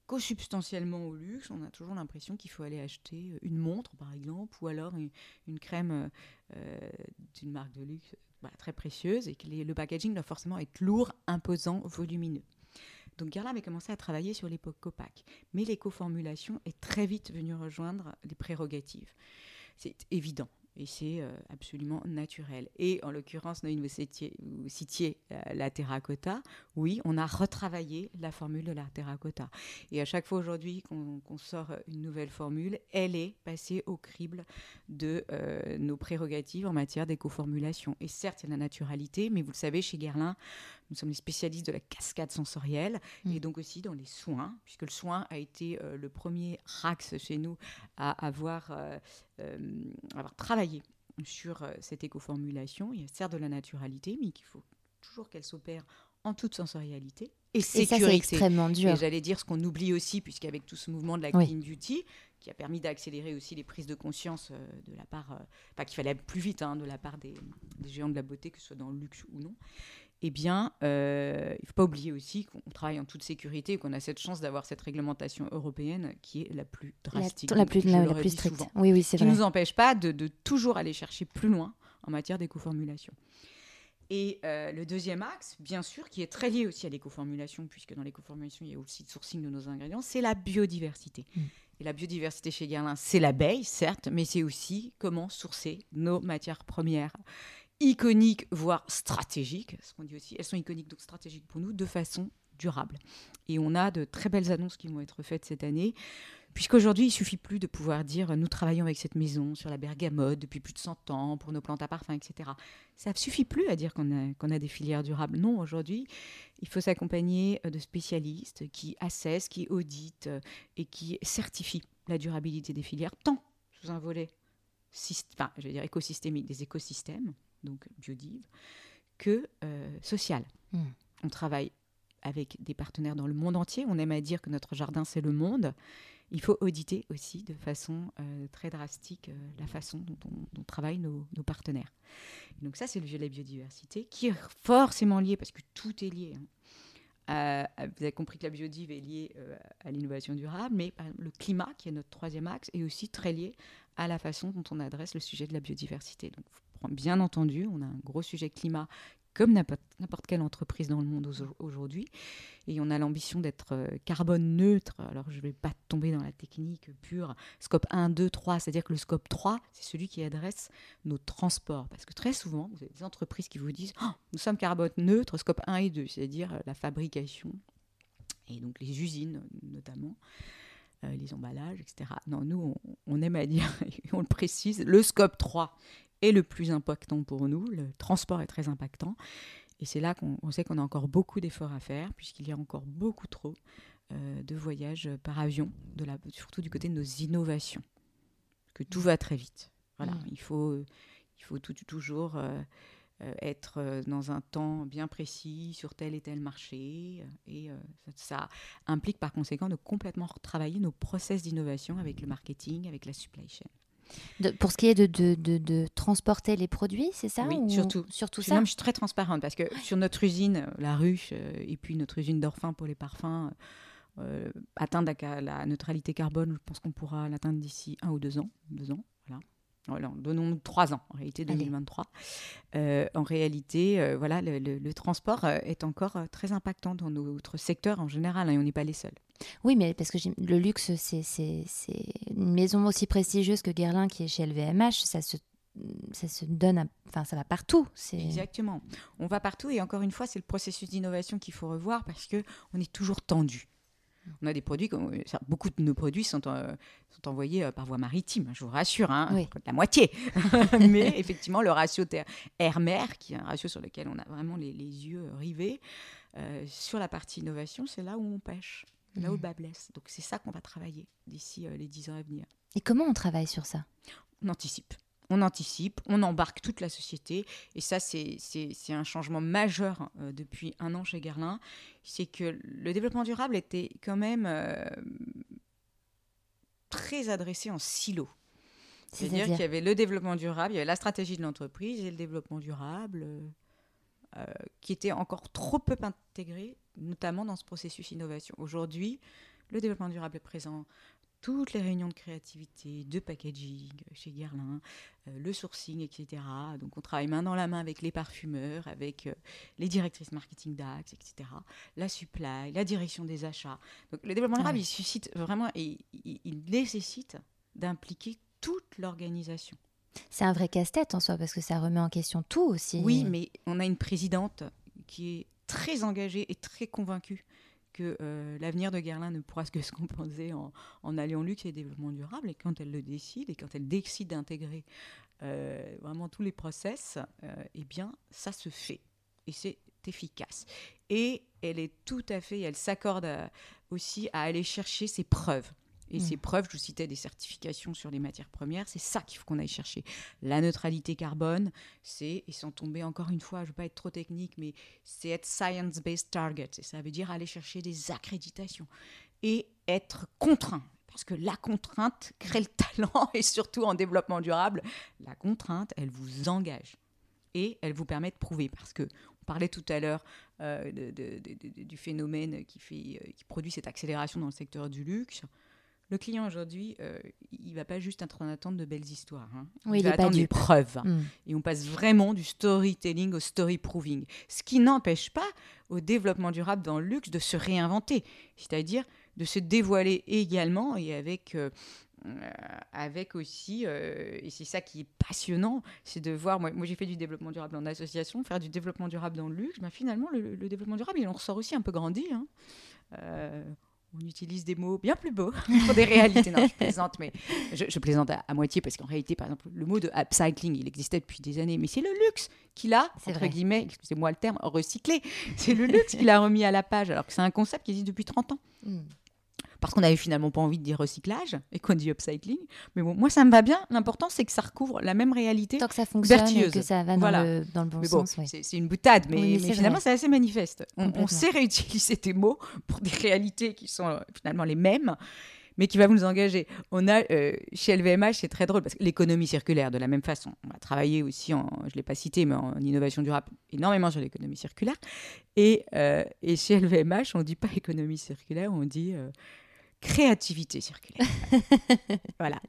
co-substantiellement au luxe, on a toujours l'impression qu'il faut aller acheter une montre, par exemple, ou alors une crème d'une marque de luxe bah, très précieuse et que le packaging doit forcément être lourd, imposant, volumineux. Donc Guerlain avait commencé à travailler sur l'époque Copac, mais l'éco-formulation est très vite venue rejoindre les prérogatives. C'est évident et c'est euh, absolument naturel. Et en l'occurrence, vous citiez, euh, la terracotta, oui, on a retravaillé la formule de la terracotta. Et à chaque fois aujourd'hui qu'on sort une nouvelle formule, elle est passée au crible de euh, nos prérogatives en matière d'éco-formulation. Et certes, il y a la naturalité, mais vous le savez, chez Guerlain, nous sommes les spécialistes de la cascade sensorielle mm. et donc aussi dans les soins, puisque le soin a été euh, le premier RAX chez nous à avoir, euh, euh, avoir travaillé sur cette éco-formulation. Il y a certes de la naturalité, mais qu'il faut toujours qu'elle s'opère en toute sensorialité et, ça, c'est extrêmement dur. Et j'allais dire ce qu'on oublie aussi, puisqu'avec tout ce mouvement de la clean duty, qui a permis d'accélérer aussi les prises de conscience de la part, pas qu'il fallait plus vite, hein, de la part des, des, géants de la beauté, que ce soit dans le luxe ou non, eh bien, euh, il ne faut pas oublier aussi qu'on travaille en toute sécurité et qu'on a cette chance d'avoir cette réglementation européenne qui est la plus drastique. La, plus, la, plus stricte. Oui, oui, c'est Qui ne nous empêche pas de, toujours aller chercher plus loin en matière d'éco-formulation. Et euh, le deuxième axe, bien sûr, qui est très lié aussi à l'éco-formulation, puisque dans l'éco-formulation, il y a aussi le sourcing de nos ingrédients, c'est la biodiversité. Mm. Et la biodiversité chez Guerlain, c'est l'abeille, certes, mais c'est aussi comment sourcer nos matières premières iconiques, voire stratégiques, ce qu'on dit aussi, elles sont iconiques, donc stratégiques pour nous, de façon durable. Et on a de très belles annonces qui vont être faites cette année, puisqu'aujourd'hui, il suffit plus de pouvoir dire nous travaillons avec cette maison sur la bergamote depuis plus de 100 ans pour nos plantes à parfum, etc. Ça ne suffit plus à dire qu'on a, des filières durables. Non, aujourd'hui, il faut s'accompagner de spécialistes qui assessent, qui auditent euh, et qui certifient la durabilité des filières, tant sous un volet je vais dire écosystémique, des écosystèmes, donc biodive, que euh, social. Hmm. On travaille avec des partenaires dans le monde entier. On aime à dire que notre jardin, c'est le monde. il faut auditer aussi de façon très drastique la façon dont, on, travaillent nos, partenaires. donc ça, c'est le jeu de la biodiversité qui est forcément lié, parce que tout est lié. Hein, vous avez compris que la biodive est liée à l'innovation durable, mais le climat, qui est notre troisième axe, est aussi très lié à la façon dont on adresse le sujet de la biodiversité. Donc, bien entendu, on a un gros sujet climat comme n'importe quelle entreprise dans le monde aujourd'hui. Et on a l'ambition d'être euh, carbone neutre. Alors, je ne vais pas tomber dans la technique pure. Scope 1, 2, 3, c'est-à-dire que le scope 3, c'est celui qui adresse nos transports. Parce que très souvent, vous avez des entreprises qui vous disent oh, nous sommes carbone neutre, scope 1 et 2, c'est-à-dire la fabrication et donc les usines notamment. Euh, les emballages, etc. Non, nous, on, on aime à dire, on le précise, le scope 3 est le plus impactant pour nous. Le transport est très impactant. Et c'est là qu'on sait qu'on a encore beaucoup d'efforts à faire, puisqu'il y a encore beaucoup trop euh, de voyages par avion, de la, surtout du côté de nos innovations. Que tout va très vite. Voilà, mm. il faut, il faut tout, toujours euh, être dans un temps bien précis sur tel et tel marché. Et ça, implique par conséquent de complètement retravailler nos process d'innovation avec le marketing, avec la supply chain pour ce qui est de, de, de, transporter les produits, c'est ça Oui, surtout. Surtout ça. je suis très transparente parce que sur notre usine, la ruche, euh, et puis notre usine d'Orphin pour les parfums, euh, atteindre la, neutralité carbone, je pense qu'on pourra l'atteindre d'ici un ou deux ans. Deux ans, voilà. Voilà, donnons-nous trois ans, en réalité 2023. Euh, en réalité, voilà, le, transport est encore très impactant dans notre secteur en général, hein, et on n'est pas les seuls. Oui, mais parce que le luxe, c'est une maison aussi prestigieuse que Guerlain qui est chez LVMH, ça se ça se donne, enfin ça va partout. Exactement. On va partout et encore une fois, c'est le processus d'innovation qu'il faut revoir parce que on est toujours tendu. On a des produits, beaucoup de nos produits sont, euh, sont envoyés euh, par voie maritime, je vous rassure, hein, la moitié. Mais effectivement, le ratio air-mer, qui est un ratio sur lequel on a vraiment les, yeux rivés, euh, sur la partie innovation, c'est là où on pêche là où le bas blesse. Donc c'est ça qu'on va travailler d'ici euh, les 10 ans à venir. Et comment on travaille sur ça? On anticipe. On anticipe, on embarque toute la société. Et ça, c'est un changement majeur euh, depuis un an chez Guerlain. C'est que le développement durable était quand même euh, très adressé en silo. C'est-à-dire qu'il y avait le développement durable, il y avait la stratégie de l'entreprise et le développement durable qui était encore trop peu intégré notamment dans ce processus innovation. Aujourd'hui, le développement durable est présent toutes les réunions de créativité, de packaging chez Guerlain, euh, le sourcing, etc. Donc on travaille main dans la main avec les parfumeurs, avec euh, les directrices marketing d'Axe, etc. La supply, la direction des achats. Donc le développement durable, il suscite vraiment, et il nécessite d'impliquer toute l'organisation. C'est un vrai casse-tête en soi parce que ça remet en question tout aussi. Oui, mais on a une présidente qui est très engagée et très convaincue euh, l'avenir de Guerlain ne pourra que se composer en, en alliant luxe et développement durable. Et quand elle le décide, et quand elle décide d'intégrer euh, vraiment tous les process, euh, eh bien, ça se fait. Et c'est efficace. Et elle est tout à fait, elle s'accorde aussi à aller chercher ses preuves. Et ces mm. preuves, je vous citais des certifications sur les matières premières, c'est ça qu'il faut qu'on aille chercher. La neutralité carbone, c'est, et sans tomber encore une fois, je ne veux pas être trop technique, mais c'est être science-based target. Et ça veut dire aller chercher des accréditations et être contraint. Parce que la contrainte crée le talent et surtout en développement durable, la contrainte, elle vous engage et elle vous permet de prouver. Parce que on parlait tout à l'heure euh, du phénomène qui, fait, euh, qui produit cette accélération dans le secteur du luxe. Le client aujourd'hui, euh, il va pas juste être en attente de belles histoires. Hein. il, va attendre des preuves. Hmm. Et on passe vraiment du storytelling au story proving. Ce qui n'empêche pas au développement durable dans le luxe de se réinventer, c'est-à-dire de se dévoiler également et avec euh, euh, avec aussi, et c'est ça qui est passionnant, c'est de voir, moi, moi j'ai fait du développement durable en association, faire du développement durable dans le luxe, ben finalement le, développement durable, il en ressort aussi un peu grandi. Hein on utilise des mots bien plus beaux pour des réalités. Non, je plaisante, mais je, plaisante à, moitié parce qu'en réalité, par exemple, le mot de upcycling, il existait depuis des années, mais c'est le luxe qui l'a, entre guillemets, excusez-moi le terme, recyclé. C'est le luxe qui l'a remis à la page, alors que c'est un concept qui existe depuis 30 ans. Hmm parce qu'on n'avait finalement pas envie de dire recyclage et qu'on dit upcycling. Mais bon, moi, ça me va bien. L'important, c'est que ça recouvre la même réalité. Tant que ça fonctionne et que ça va dans, le, dans le, bon, sens. C'est une boutade, mais, finalement, c'est assez manifeste. On, sait réutiliser tes mots pour des réalités qui sont euh, finalement les mêmes. mais qui va vous engager. On a euh, chez LVMH, c'est très drôle parce que l'économie circulaire, de la même façon, on a travaillé aussi, en, je ne l'ai pas cité, mais en innovation durable, énormément sur l'économie circulaire. Et, euh, et, chez LVMH, on ne dit pas économie circulaire, on dit euh, créativité circulaire. voilà.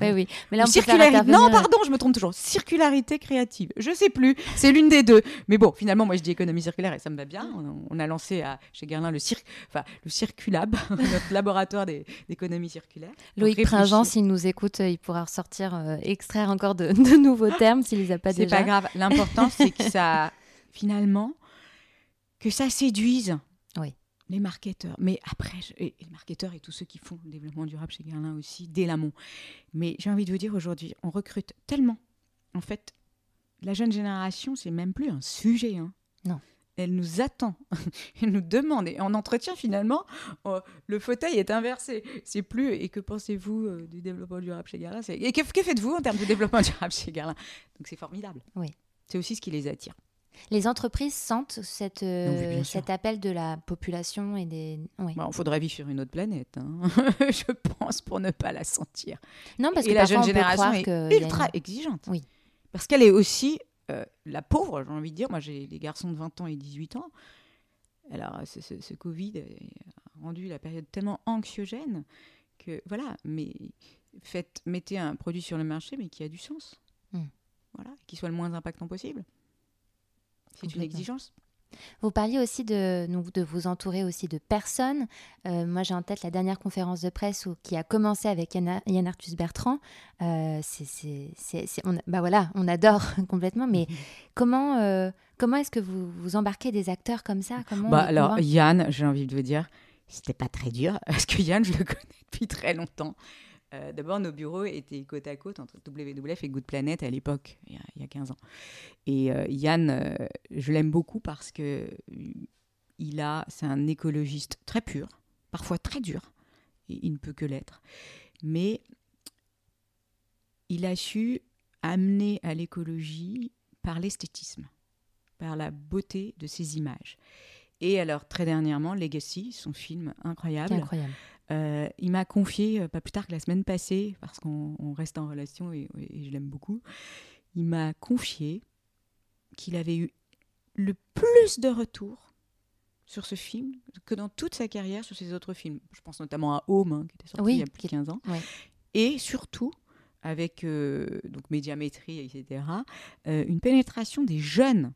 Oui, oui. Mais là, on circularité. Non, pardon, je me trompe toujours. Circularité créative. Je sais plus. C'est l'une des deux. Mais bon, finalement, moi, je dis économie circulaire et ça me va bien. On, a lancé à, chez Guerlain le, cir... enfin, le Circulab, notre laboratoire d'économie circulaire. Loïc Pringent, s'il nous écoute, il pourra ressortir, euh, extraire encore de, de nouveaux termes s'il les a pas déjà. C'est pas grave. L'important, c'est que ça, finalement, que ça séduise. Oui les marketeurs. Mais après, et, les marketeurs et tous ceux qui font le développement durable chez Guerlain aussi, dès l'amont. Mais j'ai envie de vous dire aujourd'hui, on recrute tellement. En fait, la jeune génération, c'est même plus un sujet. Hein. Non. Elle nous attend, elle nous demande. Et en entretien, finalement, oh, le fauteuil est inversé. C'est plus. Et que pensez-vous euh, du développement durable chez Guerlain? Et que, que faites-vous en termes de développement durable chez Guerlain? Donc c'est formidable. Oui. C'est aussi ce qui les attire. Les entreprises sentent cette, euh, cet appel de la population et des. Oui. Bah, faudrait vivre sur une autre planète, hein. je pense, pour ne pas la sentir. Non, parce et que la jeune génération est ultra exigeante. Oui. Parce qu'elle est aussi euh, la pauvre, j'ai envie de dire. Moi, j'ai des garçons de 20 ans et 18 ans. Alors, ce, ce, Covid a rendu la période tellement anxiogène que, voilà, mais faites, mettez un produit sur le marché, mais qui a du sens. Hmm. Voilà, qui soit le moins impactant possible. C'est une exigence. Vous parliez aussi de, de vous entourer aussi de personnes. Euh, moi, j'ai en tête la dernière conférence de presse qui a commencé avec Yann, Arthus Bertrand. Euh, c'est, on, bah voilà, on adore complètement. Mais comment, euh, comment est-ce que vous, vous embarquez des acteurs comme ça? Comment bah, Alors, Yann, j'ai envie de vous dire, c'était pas très dur parce que Yann, je le connais depuis très longtemps. Euh, d'abord, nos bureaux étaient côte à côte entre WWF et Good Planet à l'époque, il, y a 15 ans. Et euh, Yann, euh, je l'aime beaucoup parce que il a, c'est un écologiste très pur, parfois très dur, et il ne peut que l'être. Mais il a su amener à l'écologie par l'esthétisme, par la beauté de ses images. Et alors, très dernièrement, Legacy, son film incroyable. incroyable. Euh, il m'a confié, euh, pas plus tard que la semaine passée, parce qu'on reste en relation et, je l'aime beaucoup, il m'a confié qu'il avait eu le plus de retours sur ce film que dans toute sa carrière sur ses autres films. Je pense notamment à Home, hein, qui était sorti il y a plus de 15 ans. Et surtout, avec euh, donc médiamétrie, etc., une pénétration des jeunes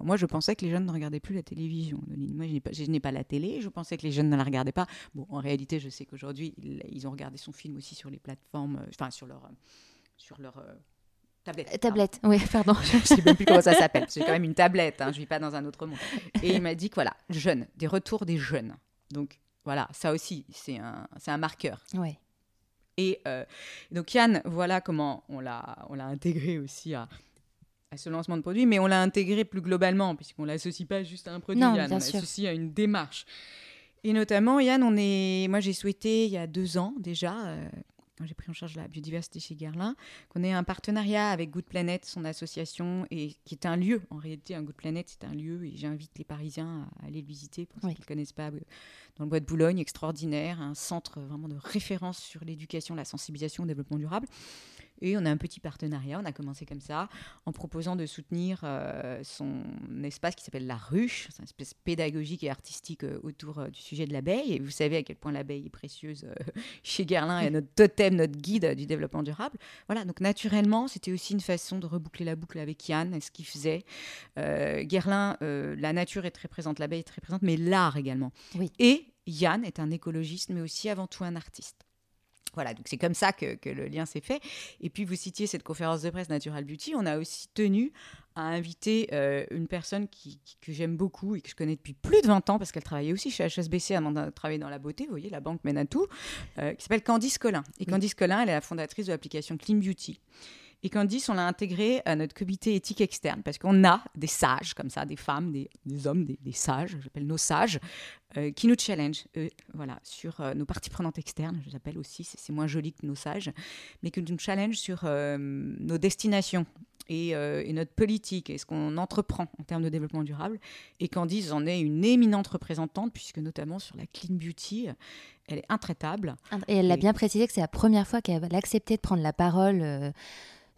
moi, je pensais que les jeunes ne regardaient plus la télévision. Moi, je n'ai pas, la télé, je pensais que les jeunes ne la regardaient pas. Bon, en réalité, je sais qu'aujourd'hui, ils, ont regardé son film aussi sur les plateformes, euh, enfin, sur leur, euh, sur leur euh, tablette. Tablette, oui, pardon. je ne sais même plus comment ça s'appelle. C'est quand même une tablette, hein, je ne vis pas dans un autre monde. Et il m'a dit que voilà, jeunes, des retours des jeunes. Donc, voilà, ça aussi, c'est un, un marqueur. Oui. Et donc Yann, voilà comment on l'a intégré aussi à, à ce lancement de produit, mais on l'a intégré plus globalement, puisqu'on ne l'associe pas juste à un produit, non, Yann, on l'associe à une démarche. Et notamment, Yann, on est, moi j'ai souhaité il y a deux ans déjà, euh, quand j'ai pris en charge la biodiversité chez Guerlain, qu'on ait un partenariat avec Good Planet, son association, et qui est un lieu. En réalité, un Good Planet, c'est un lieu, et j'invite les Parisiens à aller le visiter pour ceux qui ne le connaissent pas, euh, dans le bois de Boulogne, extraordinaire, un centre vraiment de référence sur l'éducation, la sensibilisation au développement durable. Et on a un petit partenariat, on a commencé comme ça, en proposant de soutenir euh, son espace qui s'appelle La Ruche, c'est un espace pédagogique et artistique euh, autour euh, du sujet de l'abeille. Et vous savez à quel point l'abeille est précieuse chez Guerlain et notre totem, notre guide du développement durable. Voilà, donc naturellement, c'était aussi une façon de reboucler la boucle avec Yann, ce qu'il faisait. Guerlain, la nature est très présente, l'abeille est très présente, mais l'art également. Oui. Et Yann est un écologiste, mais aussi avant tout un artiste. Voilà, donc c'est comme ça que, le lien s'est fait. Et puis vous citiez cette conférence de presse Natural Beauty. On a aussi tenu à inviter euh, une personne qui, que j'aime beaucoup et que je connais depuis plus de 20 ans parce qu'elle travaillait aussi chez HSBC avant de travailler dans la beauté. Vous voyez, la banque mène à tout. Euh, qui s'appelle Candice Collin. Et Candice Collin, elle est la fondatrice de l'application Clean Beauty. Et Candice, on l'a intégrée à notre comité éthique externe parce qu'on a des sages comme ça, des femmes, des, hommes, des, sages, j'appelle nos sages, euh, qui nous challenge, euh, voilà, sur euh, nos parties prenantes externes, je les appelle aussi, c'est moins joli que nos sages, mais qui nous challenge sur euh, nos destinations et, et notre politique et ce qu'on entreprend en termes de développement durable. Et Candice en est une éminente représentante, puisque notamment sur la clean beauty, elle est intraitable. Et elle l'a bien précisé que c'est la première fois qu'elle a accepté de prendre la parole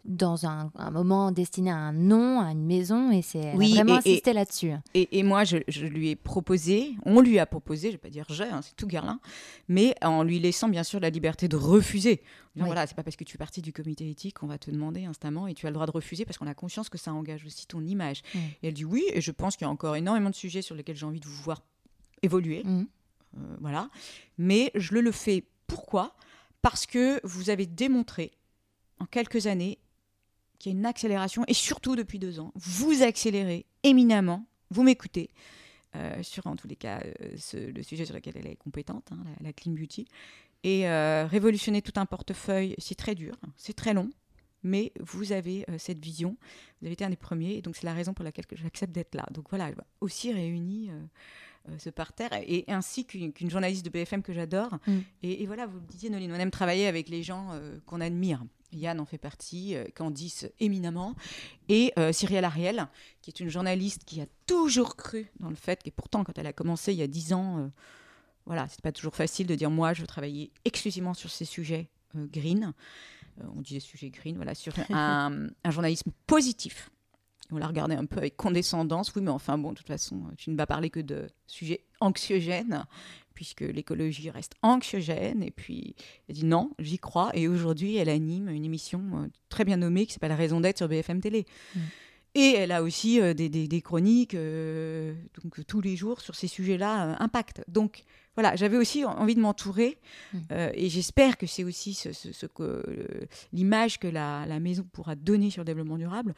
dans un, un moment destiné à un nom, à une maison, et c'est Oui, a vraiment insisté là-dessus. Et, et moi, je, je lui ai proposé, on lui a proposé, je vais pas dire j'ai, hein, c'est tout Garlin, mais en lui laissant bien sûr la liberté de refuser. Disant, Oui. Voilà, c'est pas parce que tu fais partie du comité éthique qu'on va te demander instamment et tu as le droit de refuser parce qu'on a conscience que ça engage aussi ton image. Mm. Et elle dit oui, et je pense qu'il y a encore énormément de sujets sur lesquels j'ai envie de vous voir évoluer. Mhm. Euh, voilà. Mais je le, le fais. Pourquoi? Parce que vous avez démontré en quelques années qu'il y a une accélération, et surtout depuis deux ans, vous accélérez éminemment, vous m'écoutez, euh, sur en tous les cas euh, le sujet sur lequel elle est compétente, hein, la, clean beauty, et euh, révolutionner tout un portefeuille, c'est très dur, c'est très long, mais vous avez euh, cette vision, vous avez été un des premiers, et donc c'est la raison pour laquelle que j'accepte d'être là. Donc voilà, elle va aussi réunir euh, euh, ce parterre, et ainsi qu'une journaliste de BFM que j'adore. Mm. Et, et voilà, vous le disiez, Noline, on aime travailler avec les gens euh, qu'on admire. Yann en fait partie, euh, Candice éminemment, et euh, Cyrielle Ariel, qui est une journaliste qui a toujours cru dans le fait, et pourtant quand elle a commencé il y a dix ans, euh, voilà, c'est pas toujours facile de dire moi je veux travailler exclusivement sur ces sujets euh, green, on disait sujet green, voilà, sur un, un journalisme positif. On l'a regardé un peu avec condescendance, oui, mais enfin bon, de toute façon, tu ne vas parler que de sujets anxiogènes, puisque l'écologie reste anxiogène. Et puis, elle dit non, j'y crois. Et aujourd'hui, elle anime une émission euh, très bien nommée qui s'appelle Raison d'être sur BFM Télé. Mm. Et elle a aussi euh, des, des- des chroniques euh, donc, tous les jours sur ces sujets-là, euh, impact. Donc voilà, j'avais aussi envie de m'entourer Mm. euh, et j'espère que c'est aussi ce, ce- ce que l'image que la, la maison pourra donner sur le développement durable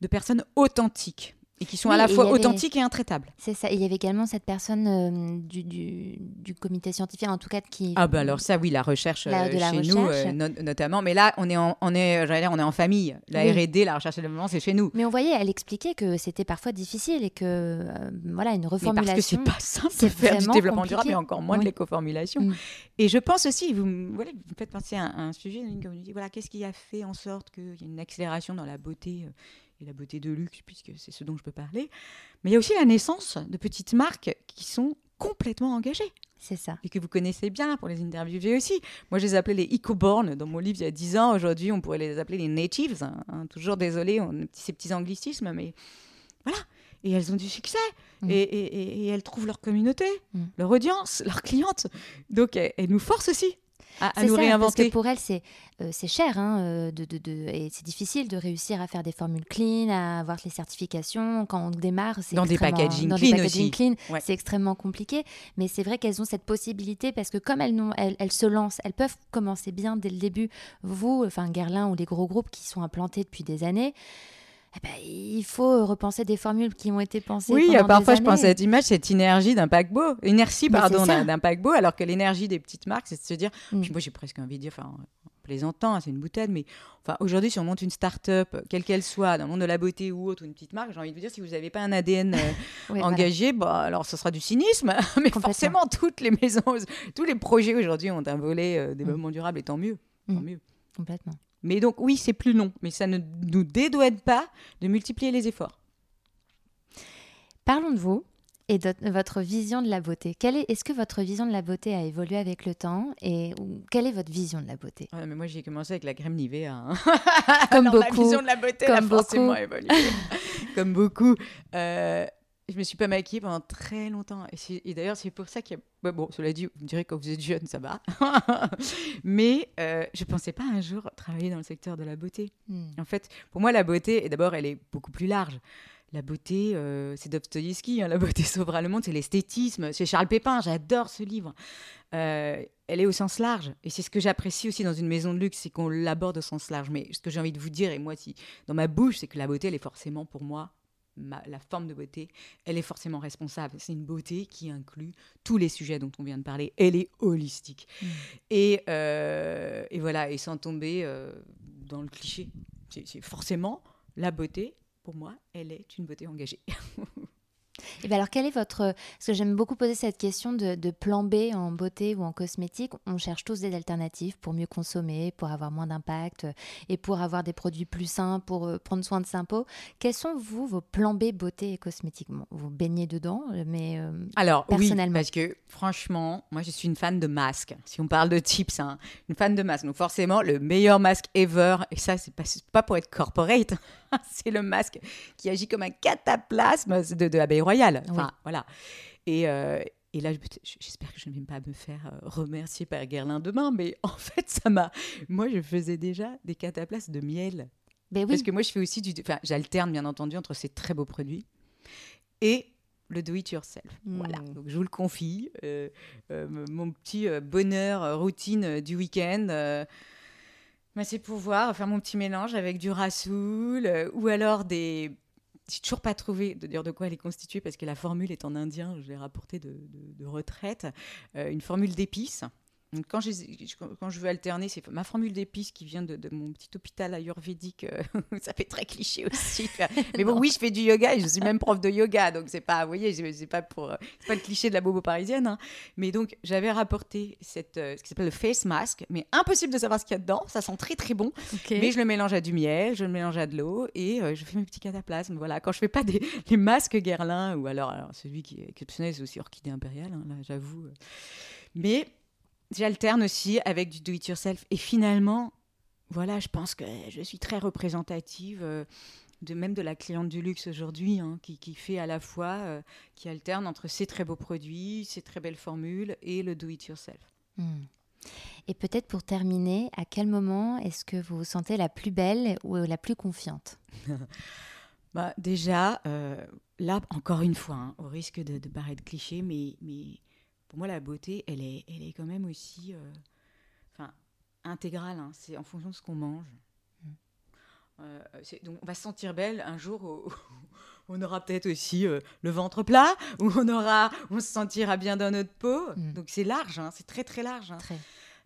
de personnes authentiques et qui sont Oui, à la et fois avait- authentiques et intraitables. C'est ça. Il y avait également cette personne euh, du, du, du comité scientifique, en tout cas, qui. Ah bah alors ça oui la recherche La- euh, de la chez nous recherche. euh, no- notamment mais là on est en, on est dire, on est en famille la Oui. R&D la recherche et développement c'est chez nous Mais on voyait, elle expliquait que c'était parfois difficile et que, euh, voilà, une mais reformulation. parce que c'est pas simple de faire du développement compliqué. durable et encore moins Oui. de l'éco-formulation Mm. et je pense aussi vous voilà, vous me faites penser à un, à un sujet voilà qu'est-ce qui a fait en sorte qu'il y ait une accélération dans la beauté euh, et la beauté de luxe puisque c'est ce dont je peux parler mais il y a aussi la naissance de petites marques qui sont complètement engagées C'est ça. et que vous connaissez bien pour les interviewer aussi. Moi, je les appelais les eco-born dans mon livre il y a 10 ans. Aujourd'hui, on pourrait les appeler les natives. hein, hein. toujours désolé, on a ces petits anglicismes, mais voilà. Et elles ont du succès. Mm. Et, et- et- et elles trouvent leur communauté, Mm. leur audience, leurs clientes. Donc, elles, elles nous forcent aussi à, nous ça, Parce réinventer. que pour elle, c'est euh, c'est cher, hein, euh, de, de, de- et c'est difficile de réussir à faire des formules clean, à avoir les certifications. Quand on démarre, c'est Dans des packaging dans clean des packaging aussi. clean, Ouais. c'est extrêmement compliqué. Mais c'est vrai qu'elles ont cette possibilité parce que comme elles, elles, elles se lancent, elles peuvent commencer bien dès le début. Vous, enfin Guerlain ou les gros groupes qui sont implantés depuis des années. Eh ben, il faut repenser des formules qui ont été pensées. Oui, pendant parfois des je pense à cette image, cette énergie d'un paquebot, inertie pardon d'un paquebot, alors que l'énergie des petites marques, c'est de se dire, Mm. puis moi j'ai presque envie de dire, enfin en plaisantant, hein, c'est une boutade, mais enfin aujourd'hui si on monte une start-up, quelle qu'elle soit, dans le monde de la beauté ou autre, ou une petite marque, j'ai envie de vous dire, si vous n'avez pas un ADN euh, Oui, voilà. engagé, bah, alors ce sera du cynisme, mais forcément toutes les maisons, tous les projets aujourd'hui ont un volet euh, développement durable, et tant mieux, tant Mm. mieux. Complètement. Mais donc oui, c'est plus long, mais ça ne nous dédouane pas de multiplier les efforts. Parlons de vous et de votre vision de la beauté. Quelle est, est-ce que votre vision de la beauté a évolué avec le temps et ou- quelle est votre vision de la beauté? Ouais, mais moi, j'ai commencé avec la crème Nivea. hein. Comme Alors, La beaucoup. vision de la beauté elle a Comme forcément beaucoup. évolué. Comme beaucoup. Euh, je me suis pas maquillée pendant très longtemps. Et, d'ailleurs, c'est pour ça qu'il y a... ouais, bon, cela dit, vous me direz, quand vous êtes jeune, ça va. mais euh, je pensais pas un jour travailler dans le secteur de la beauté. Hmm. En fait, pour moi, la beauté, d'abord, elle est beaucoup plus large. La beauté, euh, c'est Dostoïevski, hein, la beauté sauvera le monde, c'est l'esthétisme. C'est Charles Pépin, j'adore ce livre. Euh, elle est au sens large. Et c'est ce que j'apprécie aussi dans une maison de luxe, c'est qu'on l'aborde au sens large. Mais ce que j'ai envie de vous dire, et moi, si, dans ma bouche, c'est que la beauté, elle est forcément pour moi, ma- la forme de beauté, elle est forcément responsable. C'est une beauté qui inclut tous les sujets dont on vient de parler. Elle est holistique. Mm. Et, euh, et voilà, et sans tomber euh, dans le cliché. C'est forcément la beauté, pour moi, elle est une beauté engagée. Et bien alors, quel est votre... Parce que j'aime beaucoup poser cette question de, de, plan B en beauté ou en cosmétique. On cherche tous des alternatives pour mieux consommer, pour avoir moins d'impact et pour avoir des produits plus sains, pour euh, prendre soin de sa peau. Quels sont, vous, vos plans B beauté et cosmétique? Vous baignez dedans, mais euh, alors, personnellement. Oui, parce que franchement, moi, je suis une fan de masques. Si on parle de tips, hein, une fan de masques. Donc forcément, le meilleur masque ever, et ça, c'est pas, pas pour être corporate, c'est le masque qui agit comme un cataplasme de, de l'abeille royale. Enfin, voilà. Et, euh, et là, j'espère que je ne vais pas me faire euh, remercier par Guerlain demain, mais en fait, ça m'a. Moi, je faisais déjà des cataplasmes de miel. Ben oui. Parce que moi, je fais aussi du. Enfin, j'alterne, bien entendu, entre ces très beaux produits et le do it yourself. Voilà. Hmm. Donc je vous le confie, euh, euh, mon petit bonheur routine du week-end. euh, bah, c'est pouvoir faire mon petit mélange avec du rassoul ou alors des. J'ai toujours pas trouvé de dire de quoi elle est constituée parce que la formule est en indien. Je l'ai rapportée de, de- de retraite. Euh, une formule d'épices. Donc, Quand, je veux alterner, c'est ma formule d'épices qui vient de, de mon petit hôpital ayurvédique. euh, ça fait très cliché aussi. Mais bon, oui, je fais du yoga et je suis même prof de yoga, donc c'est pas, vous voyez, c'est c'est pas pour, euh, pas le cliché de la bobo parisienne. hein. Mais donc, j'avais rapporté cette, euh, ce qui s'appelle le face mask, mais impossible de savoir ce qu'il y a dedans. Ça sent très très bon, mais je le mélange à du miel, je le mélange à de l'eau et euh, je fais mes petits cataplasmes. Voilà, quand je fais pas des les masques Guerlain ou alors, alors celui qui est exceptionnel, c'est aussi orchidée impériale, hein, là, j'avoue. Mais j'alterne aussi avec du do it yourself et finalement voilà, je pense que je suis très représentative euh, de même de la cliente du luxe aujourd'hui, hein, qui, qui fait à la fois, euh, qui alterne entre ses très beaux produits, ses très belles formules et le do-it-yourself. Hmm. Et peut-être pour terminer, à quel moment est-ce que vous vous sentez la plus belle ou la plus confiante? Bah, déjà, euh, là, encore une fois, hein, au risque de, de paraître cliché, mais, mais pour moi, la beauté, elle est, elle est quand même aussi euh, enfin, intégrale. hein. c'est en fonction de ce qu'on mange. Euh, c'est- donc, on va se sentir belle un jour où, où on aura peut-être aussi euh, le ventre plat, où on, aura, on se sentira bien dans notre peau. Mm. Donc, c'est large, hein, c'est très, très large. hein. Très.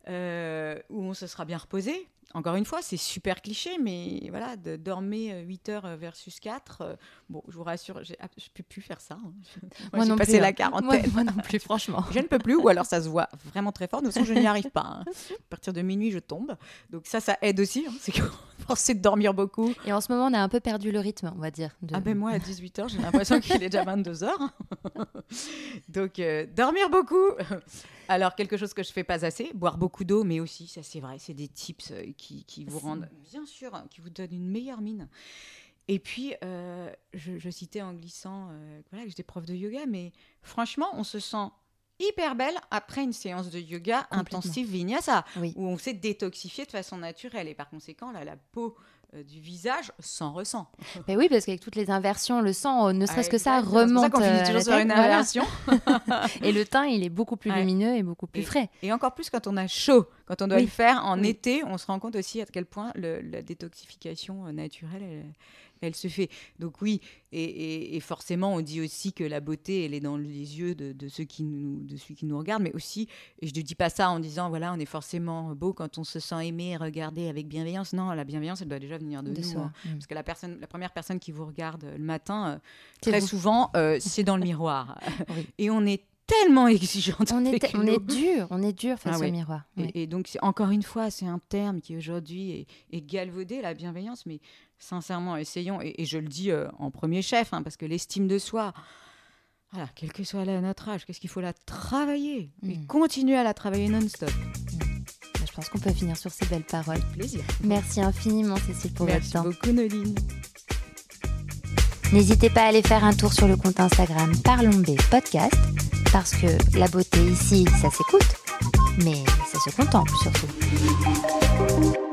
Euh, où on se sera bien reposé. Encore une fois, c'est super cliché, mais voilà, de dormir 8 heures versus 4, euh, bon, je vous rassure, j'ai- je ne peux plus faire ça. hein. Moi, j'ai non passé plus, la hein. quarantaine. Moi, moi non plus, franchement. Je ne peux plus, ou alors ça se voit vraiment très fort. De toute façon, je n'y arrive pas. hein. À partir de minuit, je tombe. Donc ça, ça aide aussi. hein. C'est forcé de dormir beaucoup. Et en ce moment, on a un peu perdu le rythme, on va dire. de- Ah ben moi, à 18h, j'ai l'impression qu'il est déjà 22h. Donc, euh, dormir beaucoup. Alors, quelque chose que je fais pas assez, boire beaucoup d'eau, mais aussi, ça c'est vrai, c'est des tips euh, qui, qui vous rendent, bien sûr, hein, qui vous donnent une meilleure mine. Et puis, euh, je, je citais en glissant euh, voilà, que j'étais prof de yoga, mais franchement, on se sent hyper belle après une séance de yoga intensive vinyasa, Oui. où on s'est détoxifié de façon naturelle. Et par conséquent, là, la peau euh, du visage s'en ressent. Mais oui, parce qu'avec toutes les inversions, le sang, ne serait-ce que ça, Ah, remonte. C'est ça euh, finit sur une voilà. inversion. Et le teint, il est beaucoup plus Ouais. lumineux et beaucoup plus Et- frais. Et encore plus quand on a chaud, quand on doit Oui. le faire en Oui. été, on se rend compte aussi à quel point le- la détoxification euh, naturelle, elle, elle se fait. Donc oui, et, et- et forcément, on dit aussi que la beauté, elle est dans les yeux de, de ceux qui nous, de ceux qui nous regardent, mais aussi, et je ne dis pas ça en disant, voilà, on est forcément beau quand on se sent aimé et regardé avec bienveillance. Non, la bienveillance, elle doit déjà venir de, De nous. soi. hein. Mm. Parce que la, personne, la première personne qui vous regarde euh, le matin, euh, très vous. souvent, euh, c'est dans le miroir. Oui. Et on est tellement exigeante. On est, on est dur, on est dur face Ah au miroir. Et, donc, encore une fois, c'est un terme qui aujourd'hui est, est galvaudé, la bienveillance, mais sincèrement, essayons, et, et je le dis euh, en premier chef, hein, parce que l'estime de soi, voilà, quel que soit la- notre âge, qu'est-ce qu'il faut la travailler Et Mm. continuer à la travailler non-stop. Bah, Je pense qu'on peut finir sur ces belles paroles. Plaisir. Merci infiniment, Cécile, pour Merci votre temps. beaucoup, Noline. N'hésitez pas à aller faire un tour sur le compte Instagram Parlons B Podcast, parce que la beauté ici, ça s'écoute, mais ça se contemple surtout.